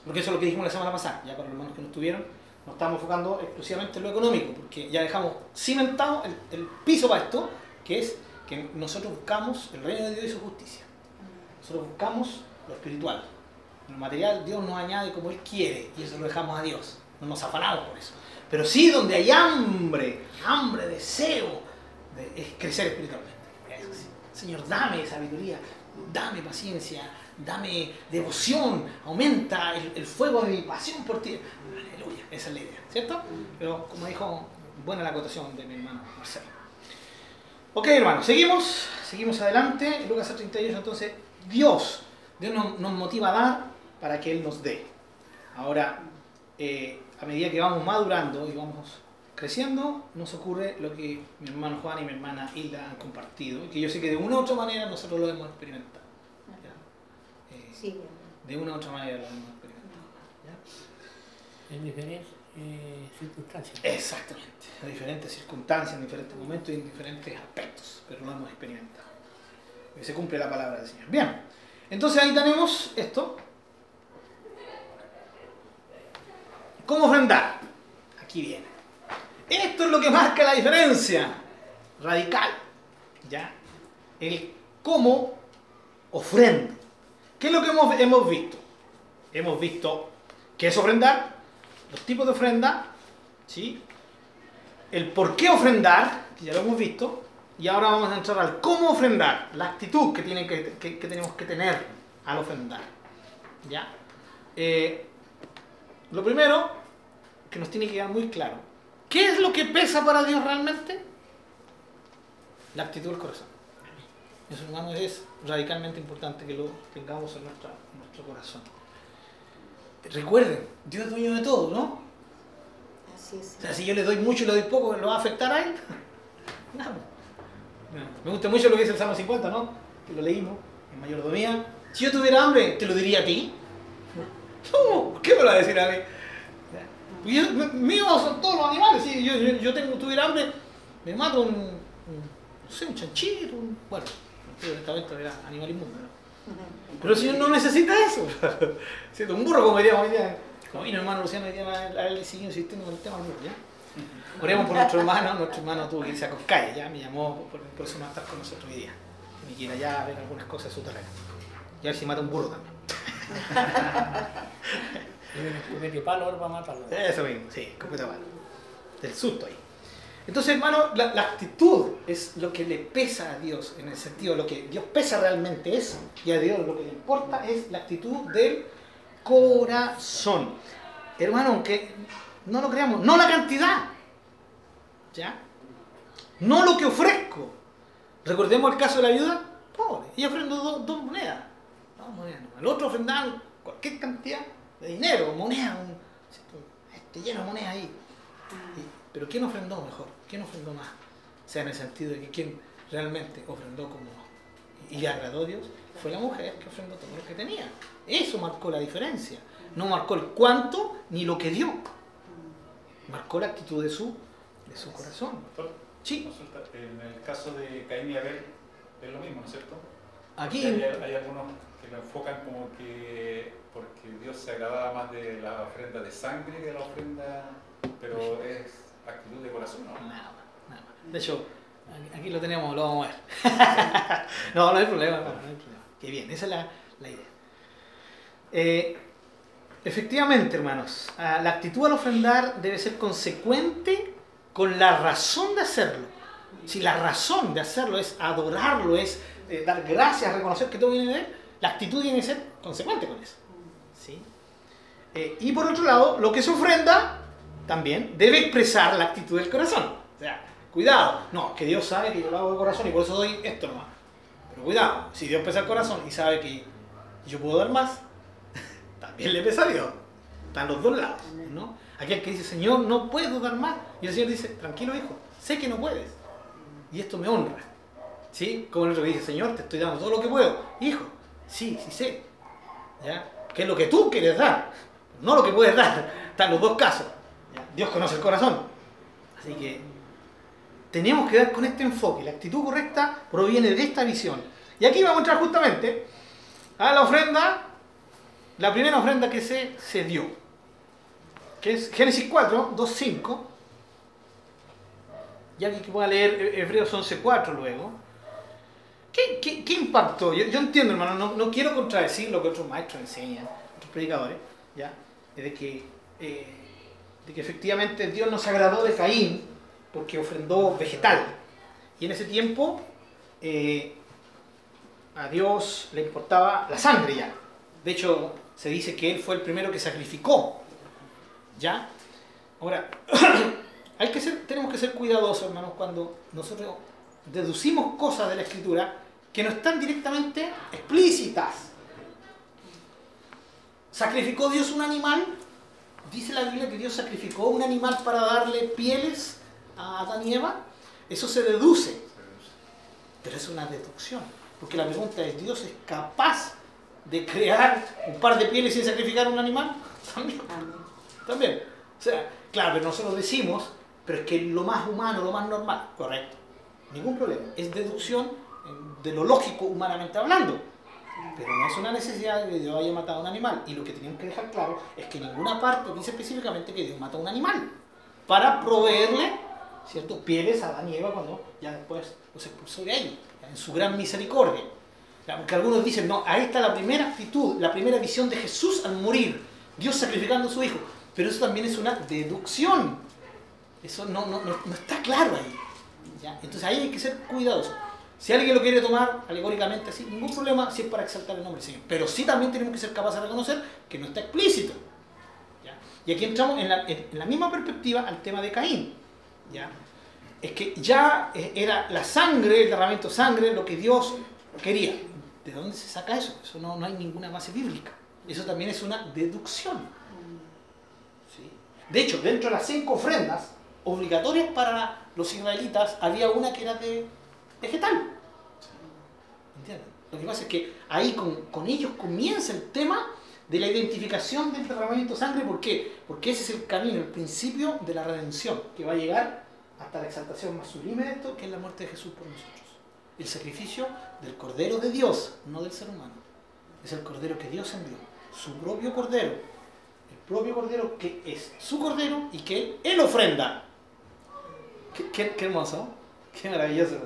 porque eso es lo que dijimos la semana pasada, ya para los hermanos que no estuvieron, nos estamos enfocando exclusivamente en lo económico, porque ya dejamos cimentado el piso para esto, que es que nosotros buscamos el reino de Dios y su justicia. Nosotros buscamos lo espiritual. Lo material Dios nos añade como Él quiere y eso lo dejamos a Dios. No nos afanamos por eso. Pero sí donde hay hambre, hambre, deseo, de, es crecer espiritualmente. Señor, dame sabiduría, dame paciencia, dame devoción, aumenta el, el fuego de mi pasión por ti. Aleluya, esa es la idea, ¿cierto? Pero como dijo, buena la acotación de mi hermano Marcelo. Ok, hermano, seguimos, seguimos adelante. Lucas 38, entonces, Dios, Dios nos, nos motiva a dar para que Él nos dé. Ahora, eh, a medida que vamos madurando y vamos creciendo, nos ocurre lo que mi hermano Juan y mi hermana Hilda han compartido, y que yo sé que de una u otra manera nosotros lo hemos experimentado. ¿ya? Eh, Sí, de una u otra manera lo hemos experimentado. ¿ya? En diferentes eh, circunstancias. Exactamente, en diferentes circunstancias, en diferentes momentos y en diferentes aspectos, pero lo hemos experimentado. Se cumple la palabra del Señor. Bien, entonces ahí tenemos esto. ¿Cómo ofrendar? Aquí viene. Esto es lo que marca la diferencia radical. ¿Ya? El cómo ofrendo. ¿Qué es lo que hemos, hemos visto? Hemos visto qué es ofrendar, los tipos de ofrenda, ¿sí? el por qué ofrendar, que ya lo hemos visto, y ahora vamos a entrar al cómo ofrendar, la actitud que, tienen que, que- tenemos que tener al ofrendar. ¿ya? Eh, lo primero que nos tiene que quedar muy claro, ¿qué es lo que pesa para Dios realmente? La actitud del corazón. Eso, hermano, es radicalmente importante que lo tengamos en, nuestra- en nuestro corazón. Recuerden, Dios es dueño de todo, ¿no? así es. O sea, si yo le doy mucho y le doy poco, ¿lo va a afectar a él? No. Me gusta mucho lo que dice el Salmo 50, ¿no? Que lo leímos en mayordomía. Si yo tuviera hambre, ¿te lo diría a ti? No, ¿por qué me lo va a decir a mí? Yo- míos son todos los animales. Si yo, yo, yo tengo, tuviera hambre, me mato un, un- no sé, un chanchito, un, bueno, en momento era animal inmundo, ¿no? Pero el Señor no necesita eso. ¿Cierto? Un burro, como diríamos hoy día. Como vino hermano Luciano, hoy día a él le siguió insistiendo con el tema del burro, ¿ya? Oremos por nuestro hermano, nuestro hermano tuvo que irse a Coscaya, ya me llamó, por, por eso no va a estar con nosotros hoy día. Me quiere allá ver algunas cosas de su terreno. Y a ver si mata un burro también. Y copete palo, ahora va a matarlo. Eso mismo, sí, completa mano. Del susto ahí. Entonces, hermano, la, actitud es lo que le pesa a Dios, en el sentido lo que Dios pesa realmente es, y a Dios lo que le importa es la actitud del corazón. Hermano, aunque no lo creamos, no la cantidad, ¿ya? No lo que ofrezco. Recordemos el caso de la viuda, pobre, ella ofrendó dos, monedas. Dos monedas nomás. El otro ofrendaban cualquier cantidad de dinero, monedas, un, este, lleno de monedas ahí. Pero ¿quién ofrendó mejor? ¿Quién ofrendó más? O sea, en el sentido de que quien realmente ofrendó como y le agradó a Dios fue la mujer que ofrendó todo lo que tenía. Eso marcó la diferencia. No marcó el cuánto ni lo que dio. Marcó la actitud de su, de su corazón. Doctor, Sí, consulta, en el caso de Caín y Abel es lo mismo, ¿no es cierto? aquí Hay, hay algunos que lo enfocan como que porque Dios se agradaba más de la ofrenda de sangre que de la ofrenda, pero es actitud de corazón, ¿no? Nada más, nada más. De hecho, Aquí, lo tenemos, lo vamos a ver. no, no hay problema, no hay problema. Qué bien, esa es la, la idea. Eh, efectivamente, hermanos, ah, la actitud al ofrendar debe ser consecuente con la razón de hacerlo. Si la razón de hacerlo es adorarlo, es eh, dar gracias, reconocer que todo viene de él, la actitud tiene que ser consecuente con eso. ¿sí? Eh, y por otro lado, lo que se ofrenda también debe expresar la actitud del corazón. O sea, cuidado, no, que Dios sabe que yo lo hago de corazón y por eso doy esto nomás. Pero cuidado, si Dios pesa el corazón y sabe que yo puedo dar más, también le pesa a Dios. Están los dos lados, ¿no? Aquel que dice, Señor, no puedo dar más. Y el Señor dice, tranquilo hijo, sé que no puedes. Y esto me honra. ¿Sí? Como el otro que dice, Señor, te estoy dando todo lo que puedo. Hijo, sí, sí sé. ¿Ya? Que es lo que tú quieres dar, no lo que puedes dar. Están los dos casos. Dios conoce el corazón. Así que tenemos que dar con este enfoque. La actitud correcta proviene de esta visión. Y aquí vamos a entrar justamente a la ofrenda, la primera ofrenda que se, se dio, que es Génesis 4, 2, 5. Y alguien que pueda leer Hebreos 11, 4 luego. ¿Qué, qué, impactó? Yo, yo, entiendo, hermano, no, no, quiero contradecir lo que otros maestros enseñan, otros predicadores, ¿ya? De que, eh, de que efectivamente Dios nos agradó de Caín porque ofrendó vegetal. Y en ese tiempo eh, a Dios le importaba la sangre ya. De hecho, se dice que Él fue el primero que sacrificó. ¿Ya? Ahora, hay que ser, tenemos que ser cuidadosos, hermanos, cuando nosotros deducimos cosas de la Escritura que no están directamente explícitas. ¿Sacrificó Dios un animal? Dice la Biblia que Dios sacrificó un animal para darle pieles a Adán y Eva. Eso se deduce. Pero es una deducción. Porque la pregunta es, ¿Dios es capaz de crear un par de pieles sin sacrificar un animal? También. También. O sea, claro, pero nosotros decimos, pero es que lo más humano, lo más normal, correcto. Ningún problema. Es deducción de lo lógico humanamente hablando. Pero no es una necesidad de que Dios haya matado a un animal. Y lo que tenemos que dejar claro es que ninguna parte dice específicamente que Dios mata a un animal. Para proveerle, ¿cierto? Pieles a Adán y Eva cuando ya después los expulsó de ahí. En su gran misericordia. Porque algunos dicen, no, ahí está la primera actitud, la primera visión de Jesús al morir. Dios sacrificando a su hijo. Pero eso también es una deducción. Eso no, no, no, no está claro ahí. ¿ya? Entonces ahí hay que ser cuidadoso. Si alguien lo quiere tomar alegóricamente así, ningún problema si es para exaltar el nombre del Señor. Pero sí también tenemos que ser capaces de reconocer que no está explícito. ¿ya? Y aquí entramos en la, en la, misma perspectiva al tema de Caín. ¿ya? Es que ya era la sangre, el derramamiento de sangre, lo que Dios quería. ¿De dónde se saca eso? Eso no, no hay ninguna base bíblica. Eso también es una deducción. ¿sí? De hecho, dentro de las cinco ofrendas obligatorias para los israelitas, había una que era de vegetal. Lo que pasa es que ahí con, con, ellos comienza el tema de la identificación del derramamiento de sangre. ¿Por qué? Porque ese es el camino, el principio de la redención, que va a llegar hasta la exaltación más sublime de esto, que es la muerte de Jesús por nosotros. El sacrificio del Cordero de Dios, no del ser humano. Es el Cordero que Dios envió, su propio Cordero. El propio Cordero que es su Cordero y que Él, él ofrenda. Qué, qué, qué hermoso, qué maravilloso.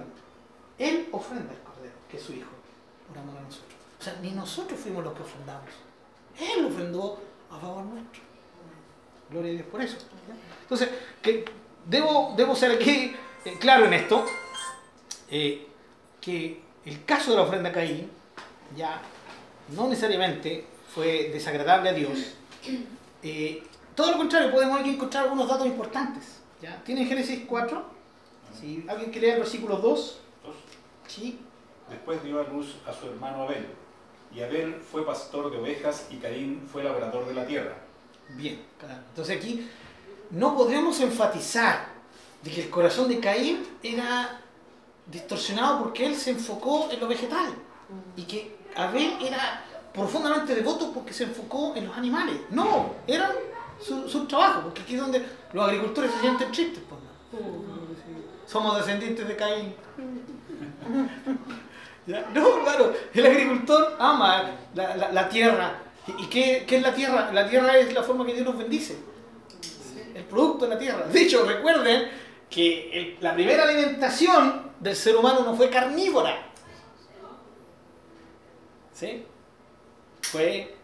Él ofrenda el Cordero, que es su Hijo, por amor a nosotros. O sea, ni nosotros fuimos los que ofrendamos. Él ofrendó a favor nuestro. Gloria a Dios por eso. Entonces, que debo, debo ser aquí eh, claro en esto, eh, que el caso de la ofrenda Caín ya no necesariamente fue desagradable a Dios. Eh, todo lo contrario, podemos aquí encontrar algunos datos importantes. ¿ya? ¿Tienen Génesis 4? Si alguien quiere leer el versículo 2. Sí. Después dio a luz a su hermano Abel. Y Abel fue pastor de ovejas y Caín fue labrador de la tierra. Bien, entonces aquí no podemos enfatizar de que el corazón de Caín era distorsionado porque él se enfocó en lo vegetal y que Abel era profundamente devoto porque se enfocó en los animales. No, era su, su trabajo, porque aquí es donde los agricultores se sienten tristes. Pues, Somos descendientes de Caín. ¿Ya? No, claro, el agricultor ama la, la, la tierra. ¿Y qué, qué, es la tierra? La tierra es la forma que Dios nos bendice. El producto de la tierra. De hecho, recuerden que el, la primera alimentación del ser humano no fue carnívora. ¿Sí? Fue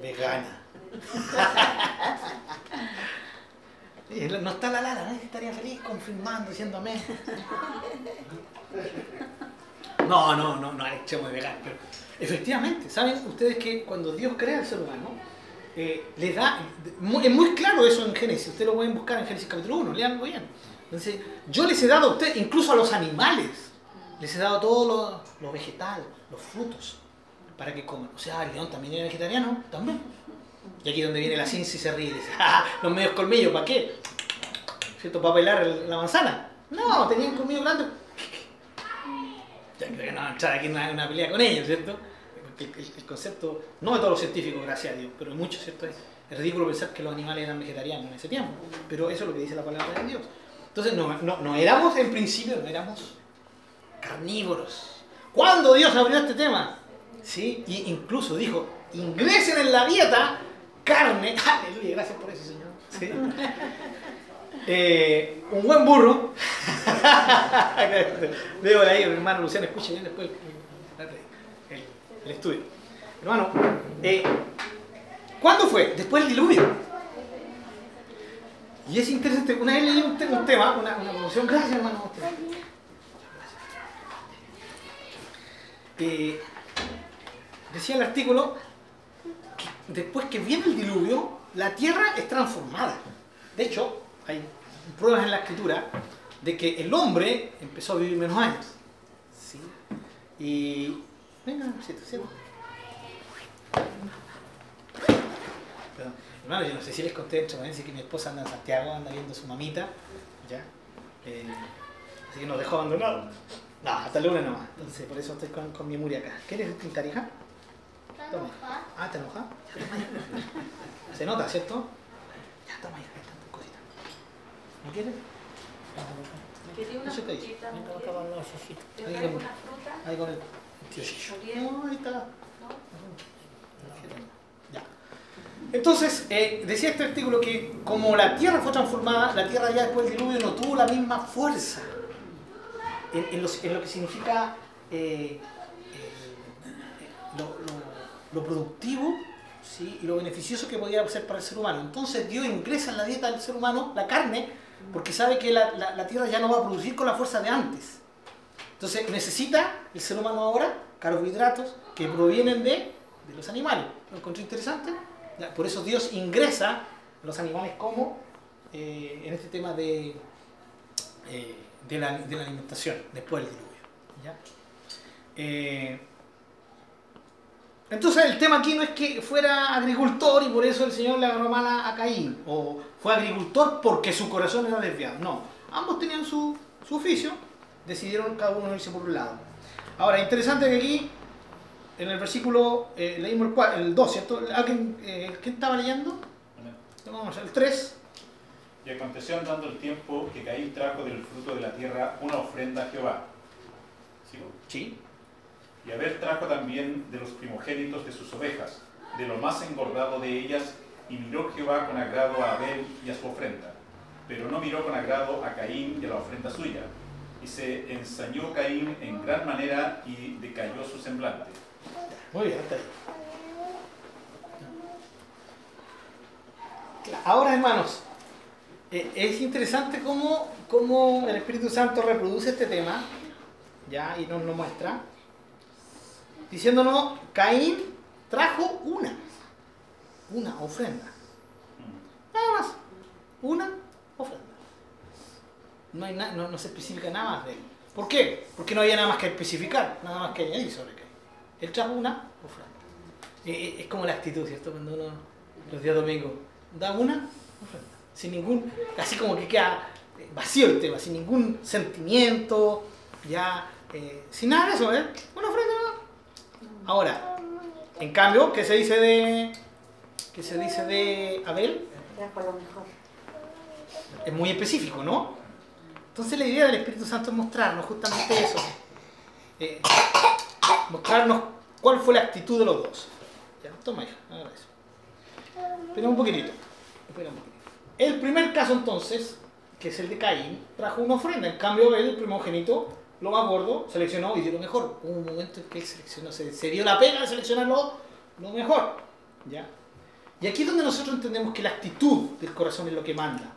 vegana. No está la Lara, ¿no? estaría feliz confirmando, diciéndome. No, no, no, no al extremo de vegano, pero efectivamente, ¿saben ustedes que cuando Dios crea al ser humano, eh, le da, es muy claro eso en Génesis, ustedes lo pueden buscar en Génesis capítulo 1, leanlo bien. Entonces, yo les he dado a ustedes, incluso a los animales, les he dado todo lo, lo vegetal, los frutos, para que coman. O sea, el león también era vegetariano, también. Y aquí donde viene la ciencia y se ríe y dice, "Ah, los medios colmillos, ¿para qué? ¿Cierto? ¿Para pelar el- la manzana? No, tenían colmillos grandes. Ya creo que no vamos a entrar aquí en una, una pelea con ellos, ¿cierto? El, el- el concepto, no de todos los científicos, gracias a Dios, pero de muchos, ¿cierto? Es, es ridículo pensar que los animales eran vegetarianos en ese tiempo, pero eso es lo que dice la palabra de Dios. Entonces, no, no, no éramos en principio, no éramos carnívoros. ¿Cuándo Dios abrió este tema? Sí, y incluso dijo, ingresen en la dieta carne, aleluya, gracias por eso, Señor. Sí. Eh, un buen burro. Veo ahí, mi hermano Luciano, escuche bien después el, el- el estudio. Hermano, eh, ¿cuándo fue? Después del diluvio. Y es interesante, una vez leí un, un tema, una, una promoción, gracias hermano. Eh, decía el artículo después que viene el diluvio, la tierra es transformada. De hecho, hay pruebas en la escritura de que el hombre empezó a vivir menos años. ¿sí? Y. Venga, siete, siete. Perdón. Hermano, yo no sé si les conté paréntesis que mi esposa anda en Santiago, anda viendo a su mamita. ¿ya? Eh, así que nos dejó abandonados. No, hasta el lunes nomás. Entonces, por eso estoy con, con mi Muri acá. ¿Quieres pintar, hija? Toma. Ah, ¿te enoja? Ya, toma, hija. Se nota, ¿cierto? Ya, toma, hija, estas cositas. ¿No quieres? Quería una frutita, Me los ositos. ¿Te Ahí con- una fruta? Ahí con el. No, ahí está. Ya. Entonces, eh, decía este artículo que como la tierra fue transformada, la tierra ya después del diluvio no tuvo la misma fuerza en, en lo, en lo que significa eh, el- lo, lo- lo productivo ¿sí? y lo beneficioso que podía ser para el ser humano. Entonces Dios ingresa en la dieta del ser humano la carne porque sabe que la, la- tierra ya no va a producir con la fuerza de antes. Entonces necesita el ser humano ahora carbohidratos que provienen de, de los animales. ¿Lo encontré interesante? Por eso Dios ingresa a los animales como eh, en este tema de, eh, de, la, de la alimentación después del diluvio. ¿ya? Eh, entonces el tema aquí no es que fuera agricultor y por eso el Señor le agarró mal a, Caín, o fue agricultor porque su corazón era desviado. No, ambos tenían su, su oficio, decidieron cada uno irse por un lado. Ahora, interesante que aquí, en el versículo, eh, leímos el, el 2, ¿cierto? ¿Alguien, eh, ¿Quién estaba leyendo? Vamos, el 3. Y aconteció andando el tiempo que Caín trajo del fruto de la tierra una ofrenda a Jehová. ¿Sigo? Sí. Y Abel trajo también de los primogénitos de sus ovejas, de lo más engordado de ellas, y miró Jehová con agrado a Abel y a su ofrenda. Pero no miró con agrado a Caín y a la ofrenda suya. Y se ensañó Caín en gran manera y decayó su semblante. Muy bien, hasta ahí. Ahora, hermanos, eh, es interesante cómo, cómo el Espíritu Santo reproduce este tema, ya, y nos lo muestra, diciéndonos, Caín trajo una, una ofrenda. Nada más, una ofrenda. No, hay na- no, no se especifica nada más de él. ¿Por qué? Porque no había nada más que especificar, nada más que añadir sobre Caín. Él trajo una ofrenda. Eh, eh, es como la actitud, ¿cierto? Cuando uno, los días domingos, da una ofrenda. Sin ningún, así como que queda eh, vacío el tema, sin ningún sentimiento, ya, sin nada de eso, ¿eh? Una ofrenda. Ahora, en cambio, ¿qué se dice de, qué se dice de Abel? Es muy específico, ¿no? Entonces la idea del Espíritu Santo es mostrarnos justamente eso. Eh, mostrarnos cuál fue la actitud de los dos. Ya, toma hija, agarra eso. Espera un poquitito. Espera un poquitito. El primer caso entonces, que es el de Caín, trajo una ofrenda. En cambio, Abel, el primogénito, lo más gordo, seleccionó y dio lo mejor. Hubo un momento en que él seleccionó, se, se dio la pena de seleccionar lo, lo mejor. ¿ya? Y aquí es donde nosotros entendemos que la actitud del corazón es lo que manda.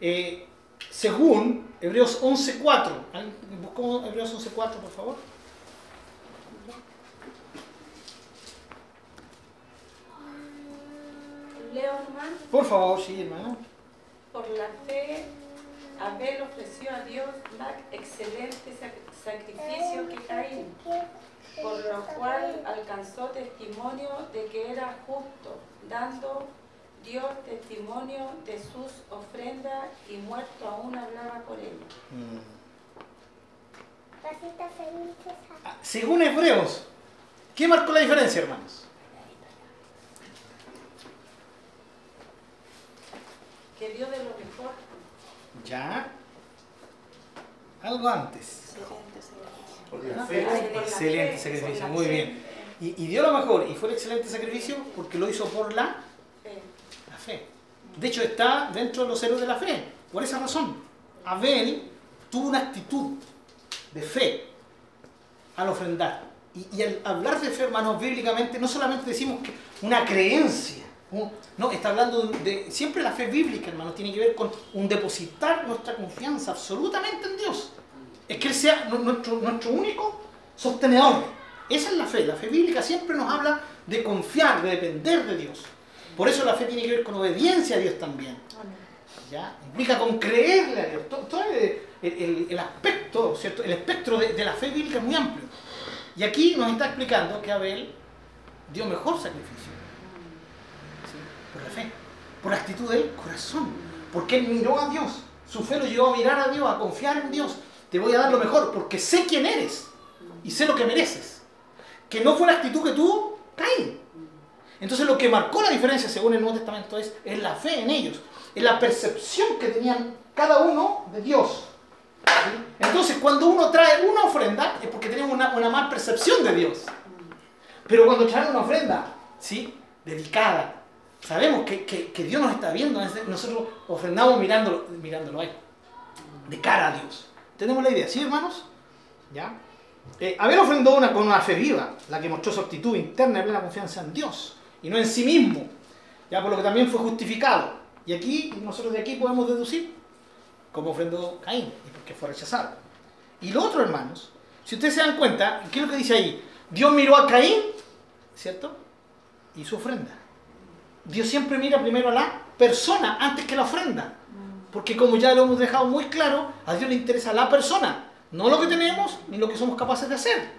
Eh, según Hebreos 11.4, ¿alguien buscó Hebreos 11.4 por favor? Leo nomás, Por favor, sí, hermano. por la fe, Abel ofreció a Dios más excelente sac- sacrificio que Caín, por lo cual alcanzó testimonio de que era justo, dando Dios testimonio de sus ofrendas y muerto aún hablaba por él. Ah, Según Hebreos, ¿qué marcó la diferencia, hermanos? Que dio de lo mejor. Ya. Algo antes. Excelente sacrificio. Por la fe. Por la Excelente sacrificio, muy bien. Y, y dio lo mejor, y fue el excelente sacrificio porque lo hizo por la, Fe. la fe. De hecho, está dentro de los héroes de la fe. Por esa razón, Abel tuvo una actitud de fe al ofrendar. Y, y al hablar de fe, hermanos, bíblicamente, no solamente decimos que una creencia, no, está hablando de, de- siempre la fe bíblica, hermanos, tiene que ver con un depositar nuestra confianza absolutamente en Dios. Es que Él sea nu- nuestro, nuestro único sostenedor. Esa es la fe. La fe bíblica siempre nos habla de confiar, de depender de Dios. Por eso la fe tiene que ver con obediencia a Dios también. ¿ya? Implica con creerle a Dios. Todo, todo el, el- el aspecto, ¿cierto? El espectro de, de la fe bíblica es muy amplio. Y aquí nos está explicando que Abel dio mejor sacrificio. Por la fe, por la actitud del corazón. Porque él miró a Dios. Su fe lo llevó a mirar a Dios, a confiar en Dios. Te voy a dar lo mejor porque sé quién eres y sé lo que mereces. Que no fue la actitud que tuvo Caín. Entonces lo que marcó la diferencia según el Nuevo Testamento es, es la fe en ellos, es la percepción que tenían cada uno de Dios. Entonces cuando uno trae una ofrenda es porque tenemos una, una mal percepción de Dios. Pero cuando traemos una ofrenda, ¿sí? Dedicada, sabemos que, que- Dios nos está viendo, nosotros ofrendamos mirándolo, mirándolo ahí, de cara a Dios. ¿Tenemos la idea? ¿Sí, hermanos? ¿Ya? Eh, Abel ofrendó una con una fe viva, la que mostró su actitud interna y plena confianza en Dios, y no en sí mismo, ya por lo que también fue justificado. Y aquí, nosotros de aquí podemos deducir cómo ofrendó Caín, y por qué fue rechazado. Y lo otro, hermanos, si ustedes se dan cuenta, ¿qué es lo que dice ahí? Dios miró a Caín, ¿cierto? Y su ofrenda. Dios siempre mira primero a la persona antes que la ofrenda. Porque como ya lo hemos dejado muy claro, a Dios le interesa la persona, no lo que tenemos ni lo que somos capaces de hacer.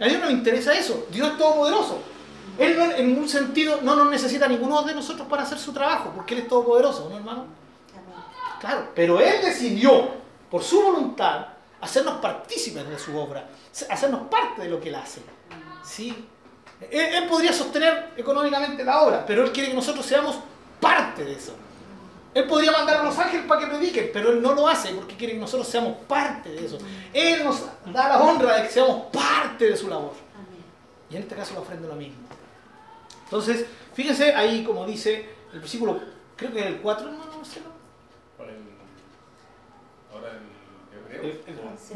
A Dios no le interesa eso. Dios es todopoderoso. Él no- en un sentido no nos necesita ninguno de nosotros para hacer su trabajo, porque Él es todopoderoso, ¿no, hermano? Claro, pero Él decidió, por su voluntad, hacernos partícipes de su obra, hacernos parte de lo que Él hace. ¿Sí? Él, él podría sostener económicamente la obra, pero Él quiere que nosotros seamos parte de eso. Él podría mandar a los ángeles para que prediquen, pero Él no lo hace porque quiere que nosotros seamos parte de eso. Él nos da la honra de que seamos parte de su labor. Y en este caso la ofrenda es lo mismo. Entonces, fíjense ahí como dice el versículo, creo que es el 4, hermano Marcelo. Ahora el hebreo.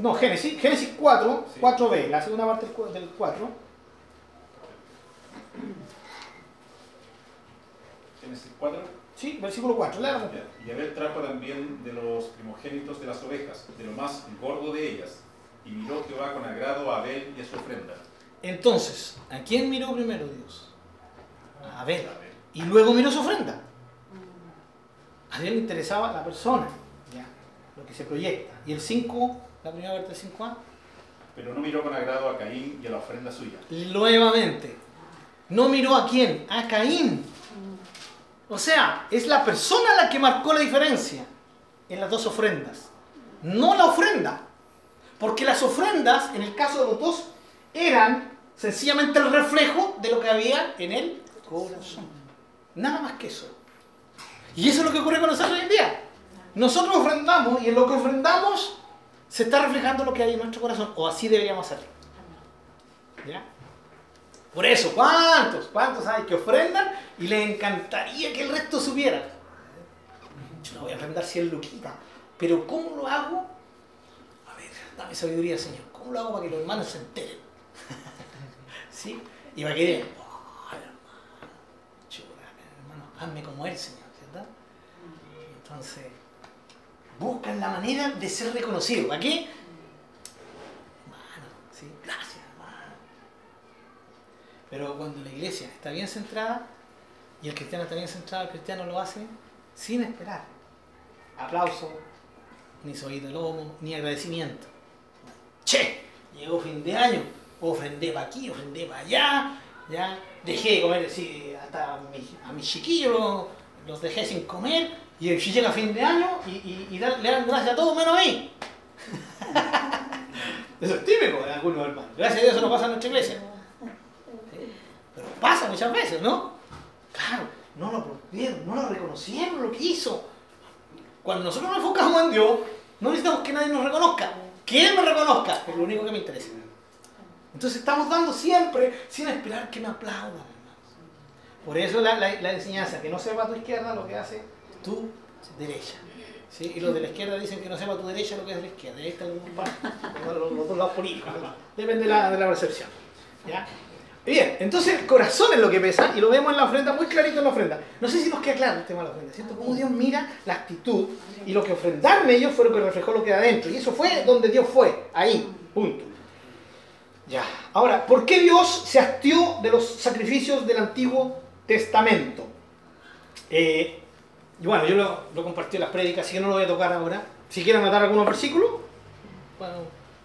No, Génesis, Génesis 4, Sí. 4b, la segunda parte del 4. Génesis 4. Sí, versículo 4, léalo. Y Abel trajo también de los primogénitos de las ovejas, de lo más gordo de ellas. Y miró Jehová con agrado a Abel y a su ofrenda. Entonces, ¿a quién miró primero Dios? A Abel. Abel. Y luego miró su ofrenda. A Dios le interesaba la persona, ya, lo que se proyecta. Y el 5, la primera parte del 5a, Pero no miró con agrado a Caín y a la ofrenda suya. nuevamente, no miró a quién, a Caín. O sea, es la persona la que marcó la diferencia en las dos ofrendas, no la ofrenda. Porque las ofrendas, en el caso de los dos, eran sencillamente el reflejo de lo que había en el corazón. Nada más que eso. Y eso es lo que ocurre con nosotros hoy en día. Nosotros ofrendamos y en lo que ofrendamos se está reflejando lo que hay en nuestro corazón, o así deberíamos hacerlo. ¿Ya? Por eso, ¿cuántos? ¿Cuántos hay que ofrendan y les encantaría que el resto supiera? Yo no voy a ofrendar 100 luquitas. Pero ¿cómo lo hago? A ver, dame sabiduría, Señor. ¿Cómo lo hago para que los hermanos se enteren? ¿Sí? Y para que digan, oh, hermano, chula, hermano, hazme como él, Señor, ¿cierto? Entonces, buscan la manera de ser reconocidos. ¿Para qué? Hermano, ¿sí? Pero cuando la iglesia está bien centrada y el cristiano está bien centrado, el cristiano lo hace sin esperar. Aplauso, ni soy de lomo, ni agradecimiento. Che, llegó fin de año, ofrendé para aquí, ofrendé para allá, ya dejé de comer sí, hasta a, mi, a mis chiquillos los, dejé sin comer y si llega fin de año y, le dan gracias a todos menos a mí. Eso es típico de algunos hermanos. Gracias a Dios eso no pasa en nuestra iglesia. Pasa muchas veces, ¿no? Claro, no lo aplaudieron, no lo reconocieron lo que hizo. Cuando nosotros nos enfocamos en Dios, no necesitamos que nadie nos reconozca. Que Él me reconozca, es lo único que me interesa. Entonces estamos dando siempre sin esperar que me aplaudan. Por eso la, la- enseñanza, que no sepa tu izquierda lo que hace tu derecha. ¿sí? Y los de la izquierda dicen que no sepa tu derecha lo que de la izquierda. Ahí los, los- los dos lados políticos. Depende de la, de la percepción. ¿ya? Bien, entonces el corazón es lo que pesa y lo vemos en la ofrenda, muy clarito en la ofrenda. No sé si nos queda claro el tema de la ofrenda, ¿cierto? Cómo Dios mira la actitud y lo que ofrendaron ellos fue lo que reflejó lo que hay adentro. Y eso fue donde Dios fue, ahí, punto. Ya. Ahora, ¿por qué Dios se hastió de los sacrificios del Antiguo Testamento? Eh, y bueno, yo lo, lo compartí en las prédicas, así que no lo voy a tocar ahora. Si quieren anotar algunos versículos, bueno,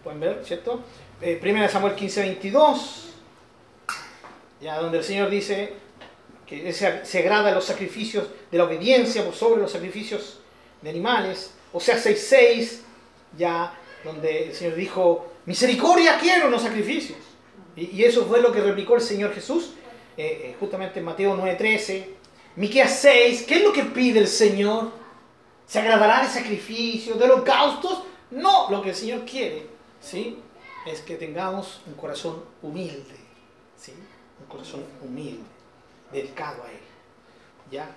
pueden ver, ¿cierto? Eh, 1 Samuel 15, 22, ya donde el Señor dice que se, se agrada los sacrificios de la obediencia por sobre los sacrificios de animales. O sea, 6.6, ya donde el Señor dijo, misericordia quiero, no sacrificios. Y, eso fue lo que replicó el Señor Jesús, eh, eh, justamente en Mateo 9.13. Miqueas 6, ¿qué es lo que pide el Señor? ¿Se agradará de sacrificios, de holocaustos? No, lo que el Señor quiere, ¿sí? Es que tengamos un corazón humilde. Corazón humilde, dedicado a Él, ¿ya?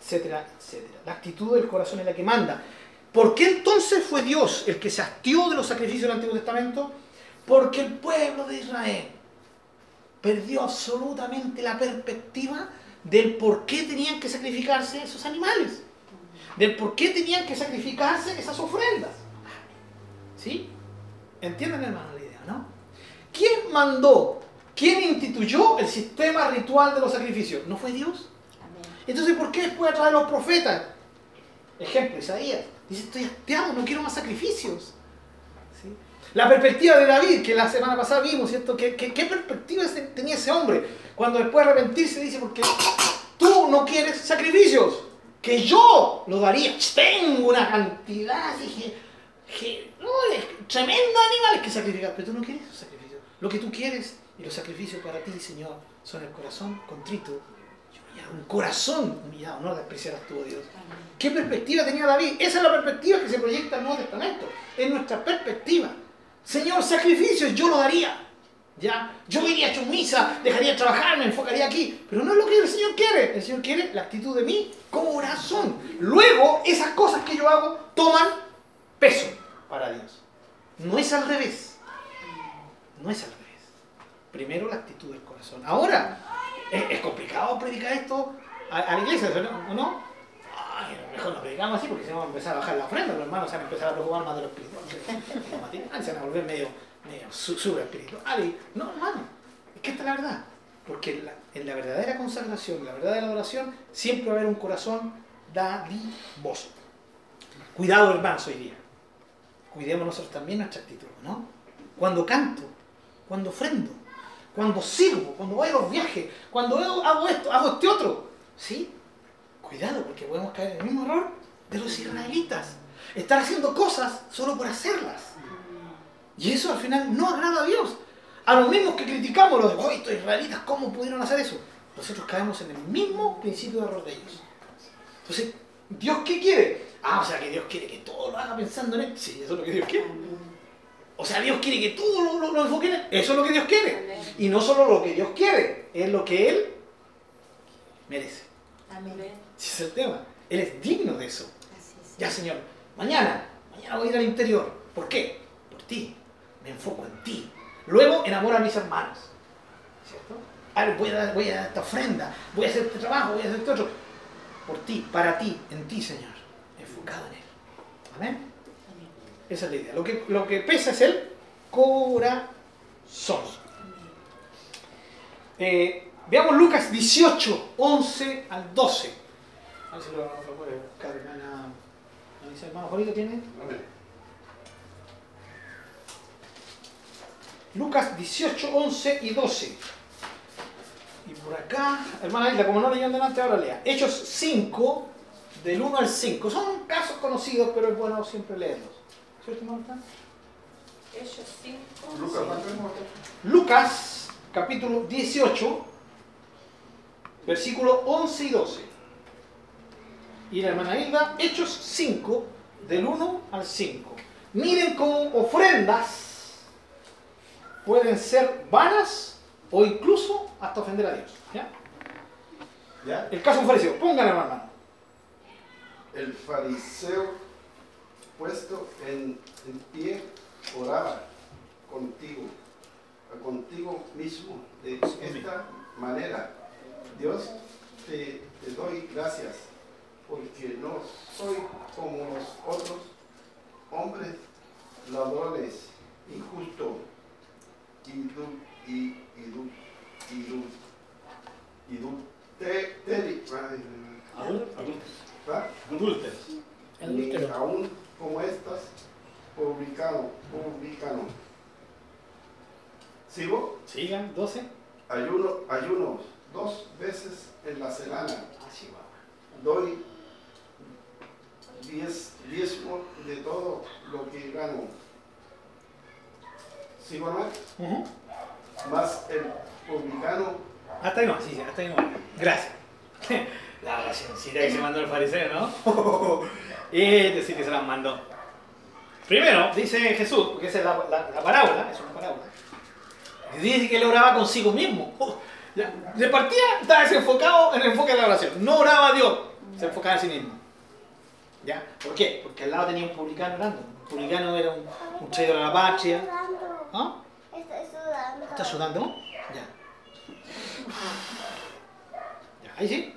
Etcétera, etcétera. La actitud del corazón es la que manda. ¿Por qué entonces fue Dios el que se hastió de los sacrificios del Antiguo Testamento? Porque el pueblo de Israel perdió absolutamente la perspectiva del por qué tenían que sacrificarse esos animales, del por qué tenían que sacrificarse esas ofrendas. ¿Sí? ¿Entienden, hermano, la idea, no? ¿Quién mandó, quién instituyó el sistema ritual de los sacrificios? ¿No fue Dios? Entonces, ¿por qué después a través de los profetas? Ejemplo, Isaías. Dice, estoy hastiado, no quiero más sacrificios. ¿Sí? La perspectiva de David, que la semana pasada vimos, ¿cierto? ¿Qué, qué, qué perspectiva tenía ese hombre? Cuando después de arrepentirse dice, porque tú no quieres sacrificios, que yo lo daría. Tengo una cantidad, dije, que, no, es tremenda de animales que sacrificar, pero tú no quieres sacrificios. Lo que tú quieres y los sacrificios para ti, Señor, son el corazón contrito. Un corazón humillado, no despreciarás tú, oh Dios. ¿Qué perspectiva tenía David? Esa es la perspectiva que se proyecta en el Nuevo Testamento. Es nuestra perspectiva. Señor, sacrificios, yo lo daría. ¿Ya? Yo iría a misa, dejaría de trabajar, me enfocaría aquí. Pero no es lo que el Señor quiere. El Señor quiere la actitud de mi corazón. Luego, esas cosas que yo hago toman peso para Dios. No es al revés. No es al revés. Primero la actitud del corazón. Ahora, es, complicado predicar esto a, a la iglesia. ¿o no? Ay, mejor no predicamos así porque si no va a empezar a bajar la ofrenda, los hermanos se van a empezar a preocupar más de lo espiritual. Se van a volver medio, medio su- super espiritual. No, hermano, es que esta es la verdad. Porque en la, en la verdadera consagración, en la verdadera adoración, siempre va a haber un corazón dadivoso. Cuidado, hermanos, hoy día. Cuidemos nosotros también nuestra actitud, ¿no? Cuando canto, cuando ofrendo, cuando sirvo, cuando voy a los viajes, cuando hago- esto, hago este otro, ¿sí? Cuidado, porque podemos caer en el mismo error de los israelitas. Estar haciendo cosas solo por hacerlas. Y eso al final no agrada a Dios. A los mismos que criticamos, los de, "Oye, estos israelitas, ¿cómo pudieron hacer eso? Nosotros caemos en el mismo principio de error de ellos. Entonces, ¿Dios qué quiere? Ah, o sea que Dios quiere que todo lo haga pensando en Él. Sí, eso es lo que Dios quiere. O sea, Dios quiere que todo lo, lo, lo enfoque en Él. Eso es lo que Dios quiere. Y no solo lo que Dios quiere, es lo que Él merece. Amén. Ese es el tema. Él es digno de eso. Así es. Ya, Señor, mañana Mañana voy a ir al interior. ¿Por qué? Por ti. Me enfoco en ti. Luego enamoro a mis hermanos. ¿Cierto? A ver, voy a, dar, voy a dar esta ofrenda, voy a hacer este trabajo, voy a hacer este otro. Por ti, para ti, en ti, Señor. Enfocado en Él. Amén. Esa es la idea. Lo que, lo que pesa es el corazón. Eh, veamos Lucas 18, 11 al 12. A ver si lo, lo puede buscar, hermana. ¿No dice hermano Juanito tiene? Lucas 18, 11 y 12. Y por acá, hermana Isla, como no leían delante, ahora lea. Hechos 5, del 1 al 5. Son casos conocidos, pero es bueno siempre leerlos. ¿Cierto, Marta? Hechos 5. Lucas, ¿cuánto hemos Lucas, capítulo 18, versículo 11 y 12. Y la hermana Hilda, Hechos 5, del 1 al 5. Miren cómo ofrendas pueden ser vanas o incluso hasta ofender a Dios. ¿ya? ¿Ya? El caso de un fariseo, pónganle hermano. El fariseo puesto en, en pie oraba contigo, contigo mismo de esta manera. Dios, te, te doy gracias porque no soy como los otros hombres ladrones. Adúlteros. ni aún como estas publicano, publicano. ¿Sigo? Sigan, 12. Ayuno, ayuno dos veces en la semana. Así va. Doy diez, diezmo de todo lo que gano. ¿Sigo hermano? Ujú. Más el publicano Hasta ahí no, sí, sí, hasta ahí no. Gracias. La oracióncita que se mandó el fariseo, ¿no? y decir que se las mandó. Primero, dice Jesús, porque esa es la, la- la parábola, es una parábola. Dice que él oraba consigo mismo. Oh, De partida estaba desenfocado en el enfoque de la oración. No oraba a Dios, se enfocaba en sí mismo. ¿Ya? ¿Por qué? Porque al lado tenía un publicano orando. Un publicano era un, un traidor a la patria. ¿Ah? Estoy sudando. ¿Estás sudando? Ya. Ya, ahí sí.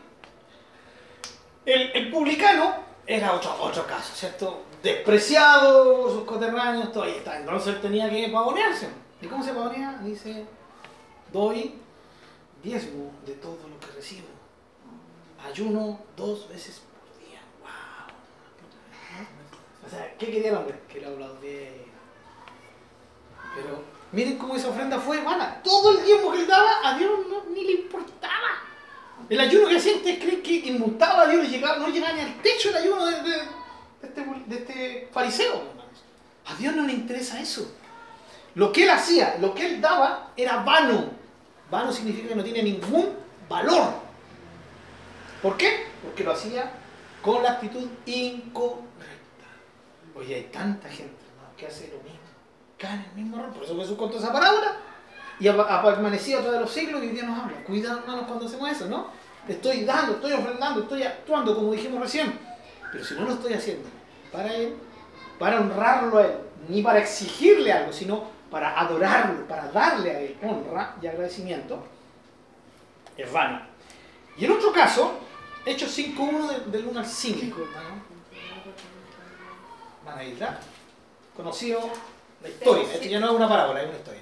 El, el publicano era otro, otro caso, ¿cierto? Despreciado sus coterráneos, todo ahí está. Entonces tenía que pavonearse. ¿Y cómo se pavonea? Dice, doy diezmo de todo lo que recibo. Ayuno dos veces por día. ¡Wow! O sea, ¿qué quería el hombre? Que lo aplaudiera. Pero miren cómo esa ofrenda fue hermana. Todo el tiempo que él daba, a Dios no, ni le importaba. El ayuno que hacía, ¿ustedes creen que inmutaba a Dios llegaba, no llegaba ni al techo el ayuno de, este, de este fariseo? A Dios no le interesa eso. Lo que él hacía, lo que él daba, era vano. Vano significa que no tiene ningún valor. ¿Por qué? Porque lo hacía con la actitud incorrecta. Oye, hay tanta gente que hace lo mismo cae en el mismo error. Por eso Jesús contó esa parábola y ha, permanecido a través de los siglos y hoy día nos habla. Cuidado, hermanos, cuando hacemos eso, ¿no? Estoy dando, estoy ofrendando, estoy actuando como dijimos recién. Pero si no lo estoy haciendo para Él, para honrarlo a Él, ni para exigirle algo, sino para adorarlo, para darle a Él honra y agradecimiento, es vano. Y en otro caso, Hechos 5.1 de- del 1 al 5, hermano. Conocido la historia. Esto ya no es una parábola, es una historia.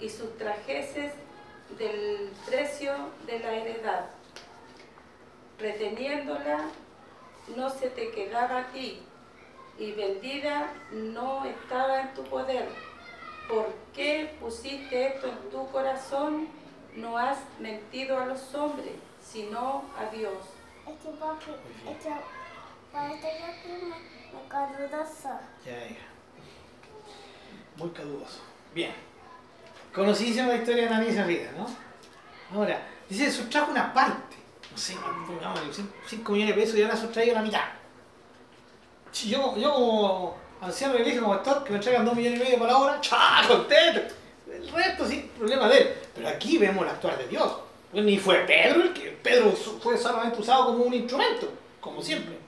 y sustrajeses del precio de la heredad? Reteniéndola no se te quedaba a ti y vendida no estaba en tu poder. ¿Por qué pusiste esto en tu corazón? No has mentido a los hombres, sino a Dios. Este papi, este, para este me, me cadudoso. Ya, ya. Muy cadudoso. Bien. Conocidísima la historia de Ananías Zafira, ¿no? Ahora, dice, sustrajo una parte. No sé, pongamos 5 millones de pesos y ahora sustraído la mitad. Yo, yo como anciano de iglesia, como pastor, que me traigan 2 millones y medio para la hora, ¡chá! ¡Contento! El resto sí, problema de él. Pero aquí vemos el actuar de Dios. Pues ni fue Pedro el que Pedro fue solamente usado como un instrumento, como siempre.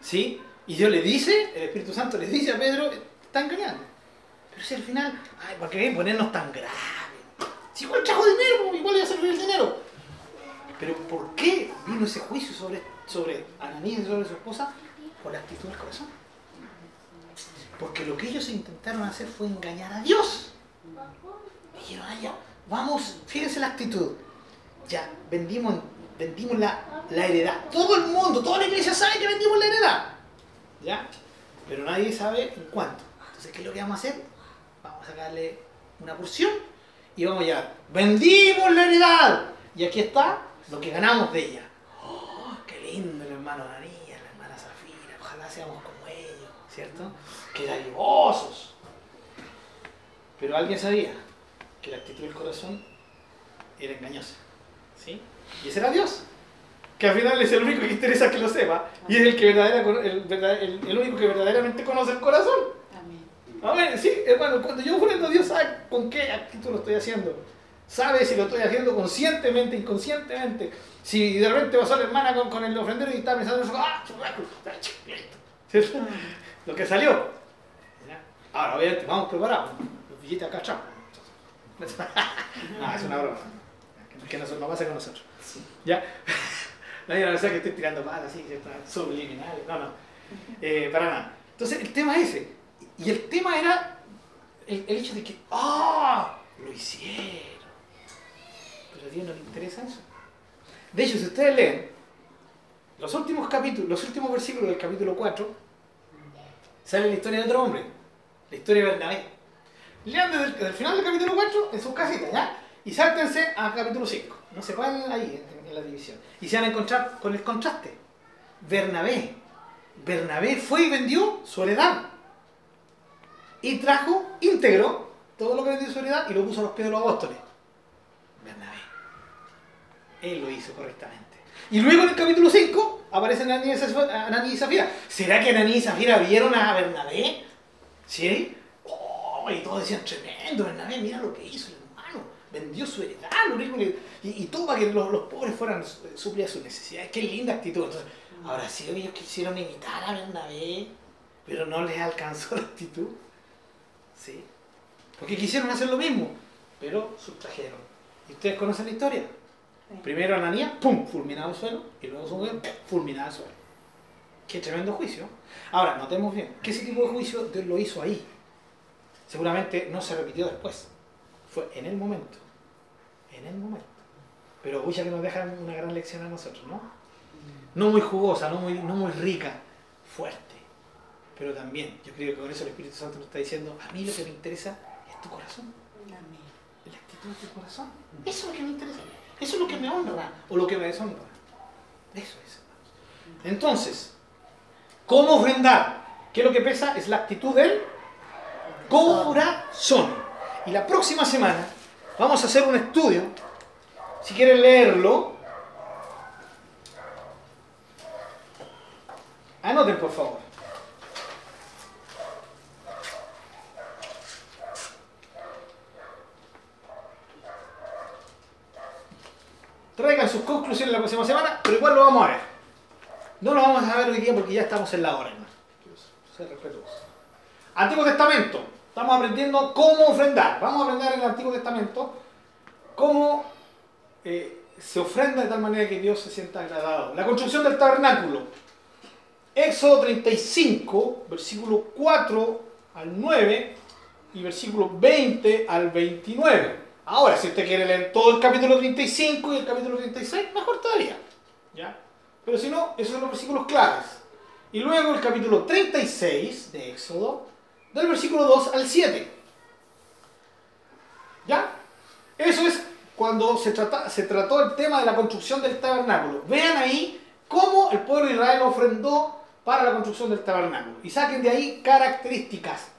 ¿Sí? Y Dios le dice, el Espíritu Santo le dice a Pedro, "Te está engañando. Pero si al final, ay, ¿para qué ponernos tan grave? Si igual trajo dinero, igual iba a servir el dinero. Pero ¿por qué vino ese juicio sobre, sobre Ananías y sobre su esposa? Por la actitud del corazón. Porque lo que ellos intentaron hacer fue engañar a Dios. Dijeron, "Ah, ya, vamos, fíjense la actitud. Ya, vendimos, vendimos la, la heredad. Todo el mundo, toda la iglesia sabe que vendimos la heredad. ¿Ya? Pero nadie sabe en cuánto. Entonces, ¿qué es lo que vamos a hacer? Sacarle una porción y vamos a llevar. Vendimos la heredad. Y aquí está lo que ganamos de ella. ¡Oh, qué lindo el hermano Ananías, la hermana Zafira! Ojalá seamos como ellos, ¿cierto? ¡Qué dadivosos! Pero alguien sabía que la actitud del corazón era engañosa. ¿Sí? Y ese era Dios. Que al final es el único que interesa que lo sepa. Y es el, que el único que verdaderamente conoce el corazón. Amén. Amén. Sí, hermano, cuando yo ofrendo, Dios sabe con qué actitud lo estoy haciendo. Sabe si lo estoy haciendo conscientemente, inconscientemente. Si de repente pasó la hermana con, con el ofrendero y está pensando, en eso, ¡ah! ¿Cierto? Lo que salió. Ahora, obviamente, vamos preparados. Los billetes acá atrás. no, es una broma. Que no, no pasa con nosotros. ¿Ya? Nadie va a pensar que estoy tirando palas así, subliminales. No, no. Eh, para nada. Entonces, el tema es ese. Y el tema era el, hecho de que, ¡ah! Lo hicieron. Pero a Dios no le interesa eso. De hecho, si ustedes leen los últimos capítulos, los últimos versículos del capítulo 4, sale la historia de otro hombre, la historia de Bernabé. Lean desde el, final del capítulo 4 en sus casitas, ¿ya? Y sáltense al capítulo 5. No se pueden ahí en, en la división. Y se van a encontrar con el contraste. Bernabé. Bernabé fue y vendió su heredad. Y trajo íntegro todo lo que vendió su heredad y lo puso a los pies de los apóstoles. Bernabé. Él lo hizo correctamente. Y luego en el capítulo 5 aparecen Ananías y Zafira. ¿Será que Ananías y Zafira vieron a Bernabé? ¿Sí? Oh, y todos decían, tremendo, Bernabé, mira lo que hizo el hermano. Vendió su heredad, lo único que- y, y todo para que los, los pobres fueran suplidas sus necesidades. Qué linda actitud. Ahora sí, ellos quisieron imitar a Bernabé, pero no les alcanzó la actitud. ¿Sí? Porque quisieron hacer lo mismo, pero sustrajeron. ¿Y ustedes conocen la historia? Primero Ananías, pum, fulminado al suelo, y luego su mujer, pum, fulminada al suelo. Qué tremendo juicio. Ahora, notemos bien, que ese tipo de juicio Dios lo hizo ahí. Seguramente no se repitió después. Fue en el momento. En el momento. Pero mucha que nos deja una gran lección a nosotros, ¿no? No muy jugosa, no muy, no muy rica, fuerte. Pero también, yo creo que con eso el Espíritu Santo nos está diciendo, a mí lo que me interesa es tu corazón la actitud de tu corazón. Eso es lo que me interesa. Eso es lo que me honra o lo que me deshonra. Eso es. hermanos. Entonces, ¿cómo ofrendar? ¿Qué es lo que pesa? Es la actitud del corazón. Y la próxima semana vamos a hacer un estudio. Si quieren leerlo, anoten por favor. Traigan sus conclusiones la próxima semana, pero igual lo vamos a ver. No lo vamos a ver hoy día porque ya estamos en la hora. Antiguo Testamento. Estamos aprendiendo cómo ofrendar. Vamos a aprender en el Antiguo Testamento cómo eh, se ofrenda de tal manera que Dios se sienta agradado. La construcción del tabernáculo. Éxodo 35, versículo 4 al 9 y versículo 20 al 29. Ahora, si usted quiere leer todo el capítulo 35 y el capítulo 36, mejor todavía. ¿Ya? Pero si no, esos son los versículos claves. Y luego el capítulo 36 de Éxodo, del versículo 2 al 7. ¿Ya? Eso es cuando se, trata, se trató el tema de la construcción del tabernáculo. Vean ahí cómo el pueblo de Israel ofrendó para la construcción del tabernáculo. Y saquen de ahí características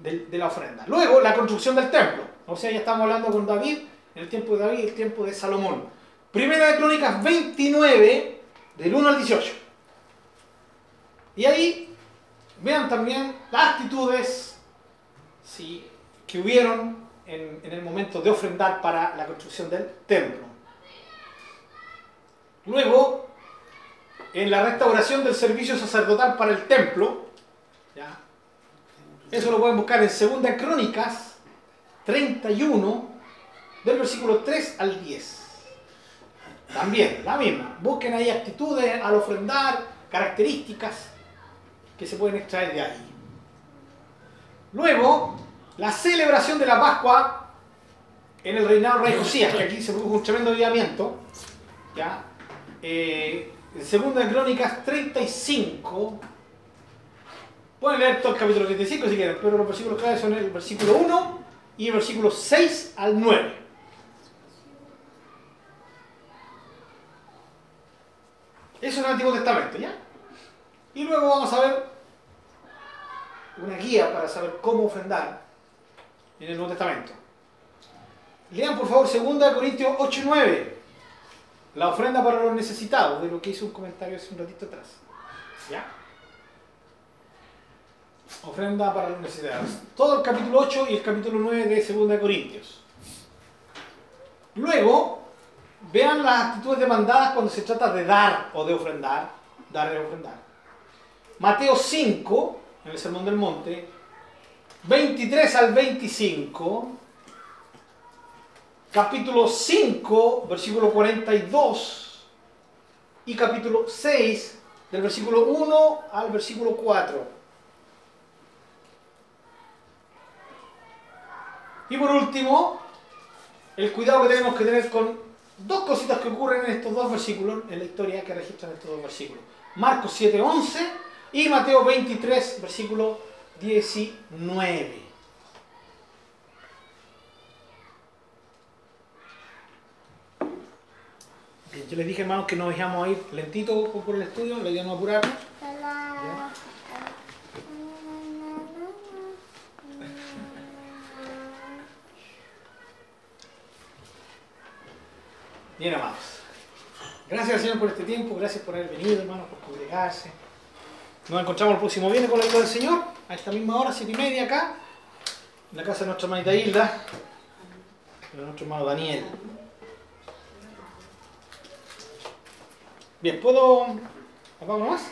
de, la ofrenda. Luego, la construcción del templo. O sea, ya estamos hablando con David, en el tiempo de David el tiempo de Salomón. Primera de Crónicas 29, del 1 al 18. Y ahí vean también las actitudes sí, que hubieron en, en el momento de ofrendar para la construcción del templo. Luego, en la restauración del servicio sacerdotal para el templo, ¿ya? Eso lo pueden buscar en Segunda Crónicas 31, del versículo 3 al 10. También, la misma. Busquen ahí actitudes al ofrendar, características que se pueden extraer de ahí. Luego, la celebración de la Pascua en el reinado del rey Josías, que aquí se produjo un tremendo avivamiento. ¿ya? Eh, en Segunda Crónicas 35. Pueden leer todo el capítulo 35 si quieren, pero los versículos claves son el versículo 1 y el versículo 6 al 9. Eso es el Antiguo Testamento, ¿ya? Y luego vamos a ver una guía para saber cómo ofrendar en el Nuevo Testamento. Lean por favor 2 Corintios 8 y 9. La ofrenda para los necesitados, de lo que hizo un comentario hace un ratito atrás. ¿Ya? Ofrenda para los necesitados. Todo el capítulo 8 y el capítulo 9 de 2 Corintios. Luego, vean las actitudes demandadas cuando se trata de dar o de ofrendar. Dar y ofrendar. Mateo 5, en el Sermón del Monte, 23 al 25, capítulo 5, versículo 42, y capítulo 6, del versículo 1 al versículo 4. Y por último, el cuidado que tenemos que tener con dos cositas que ocurren en estos dos versículos, en la historia que registran estos dos versículos. Marcos 7, 11 y Mateo 23, versículo 19. Bien, yo les dije, hermanos, que nos a ir lentito por el estudio, le íbamos a apurarnos. Bien, amados. Gracias al Señor por este tiempo, gracias por haber venido, hermanos, por congregarse. Nos encontramos el próximo viernes con la ayuda del Señor, a esta misma hora, siete y media acá, en la casa de nuestra hermanita Hilda, de nuestro hermano Daniel. Bien, ¿puedo... ¿Apagamos más?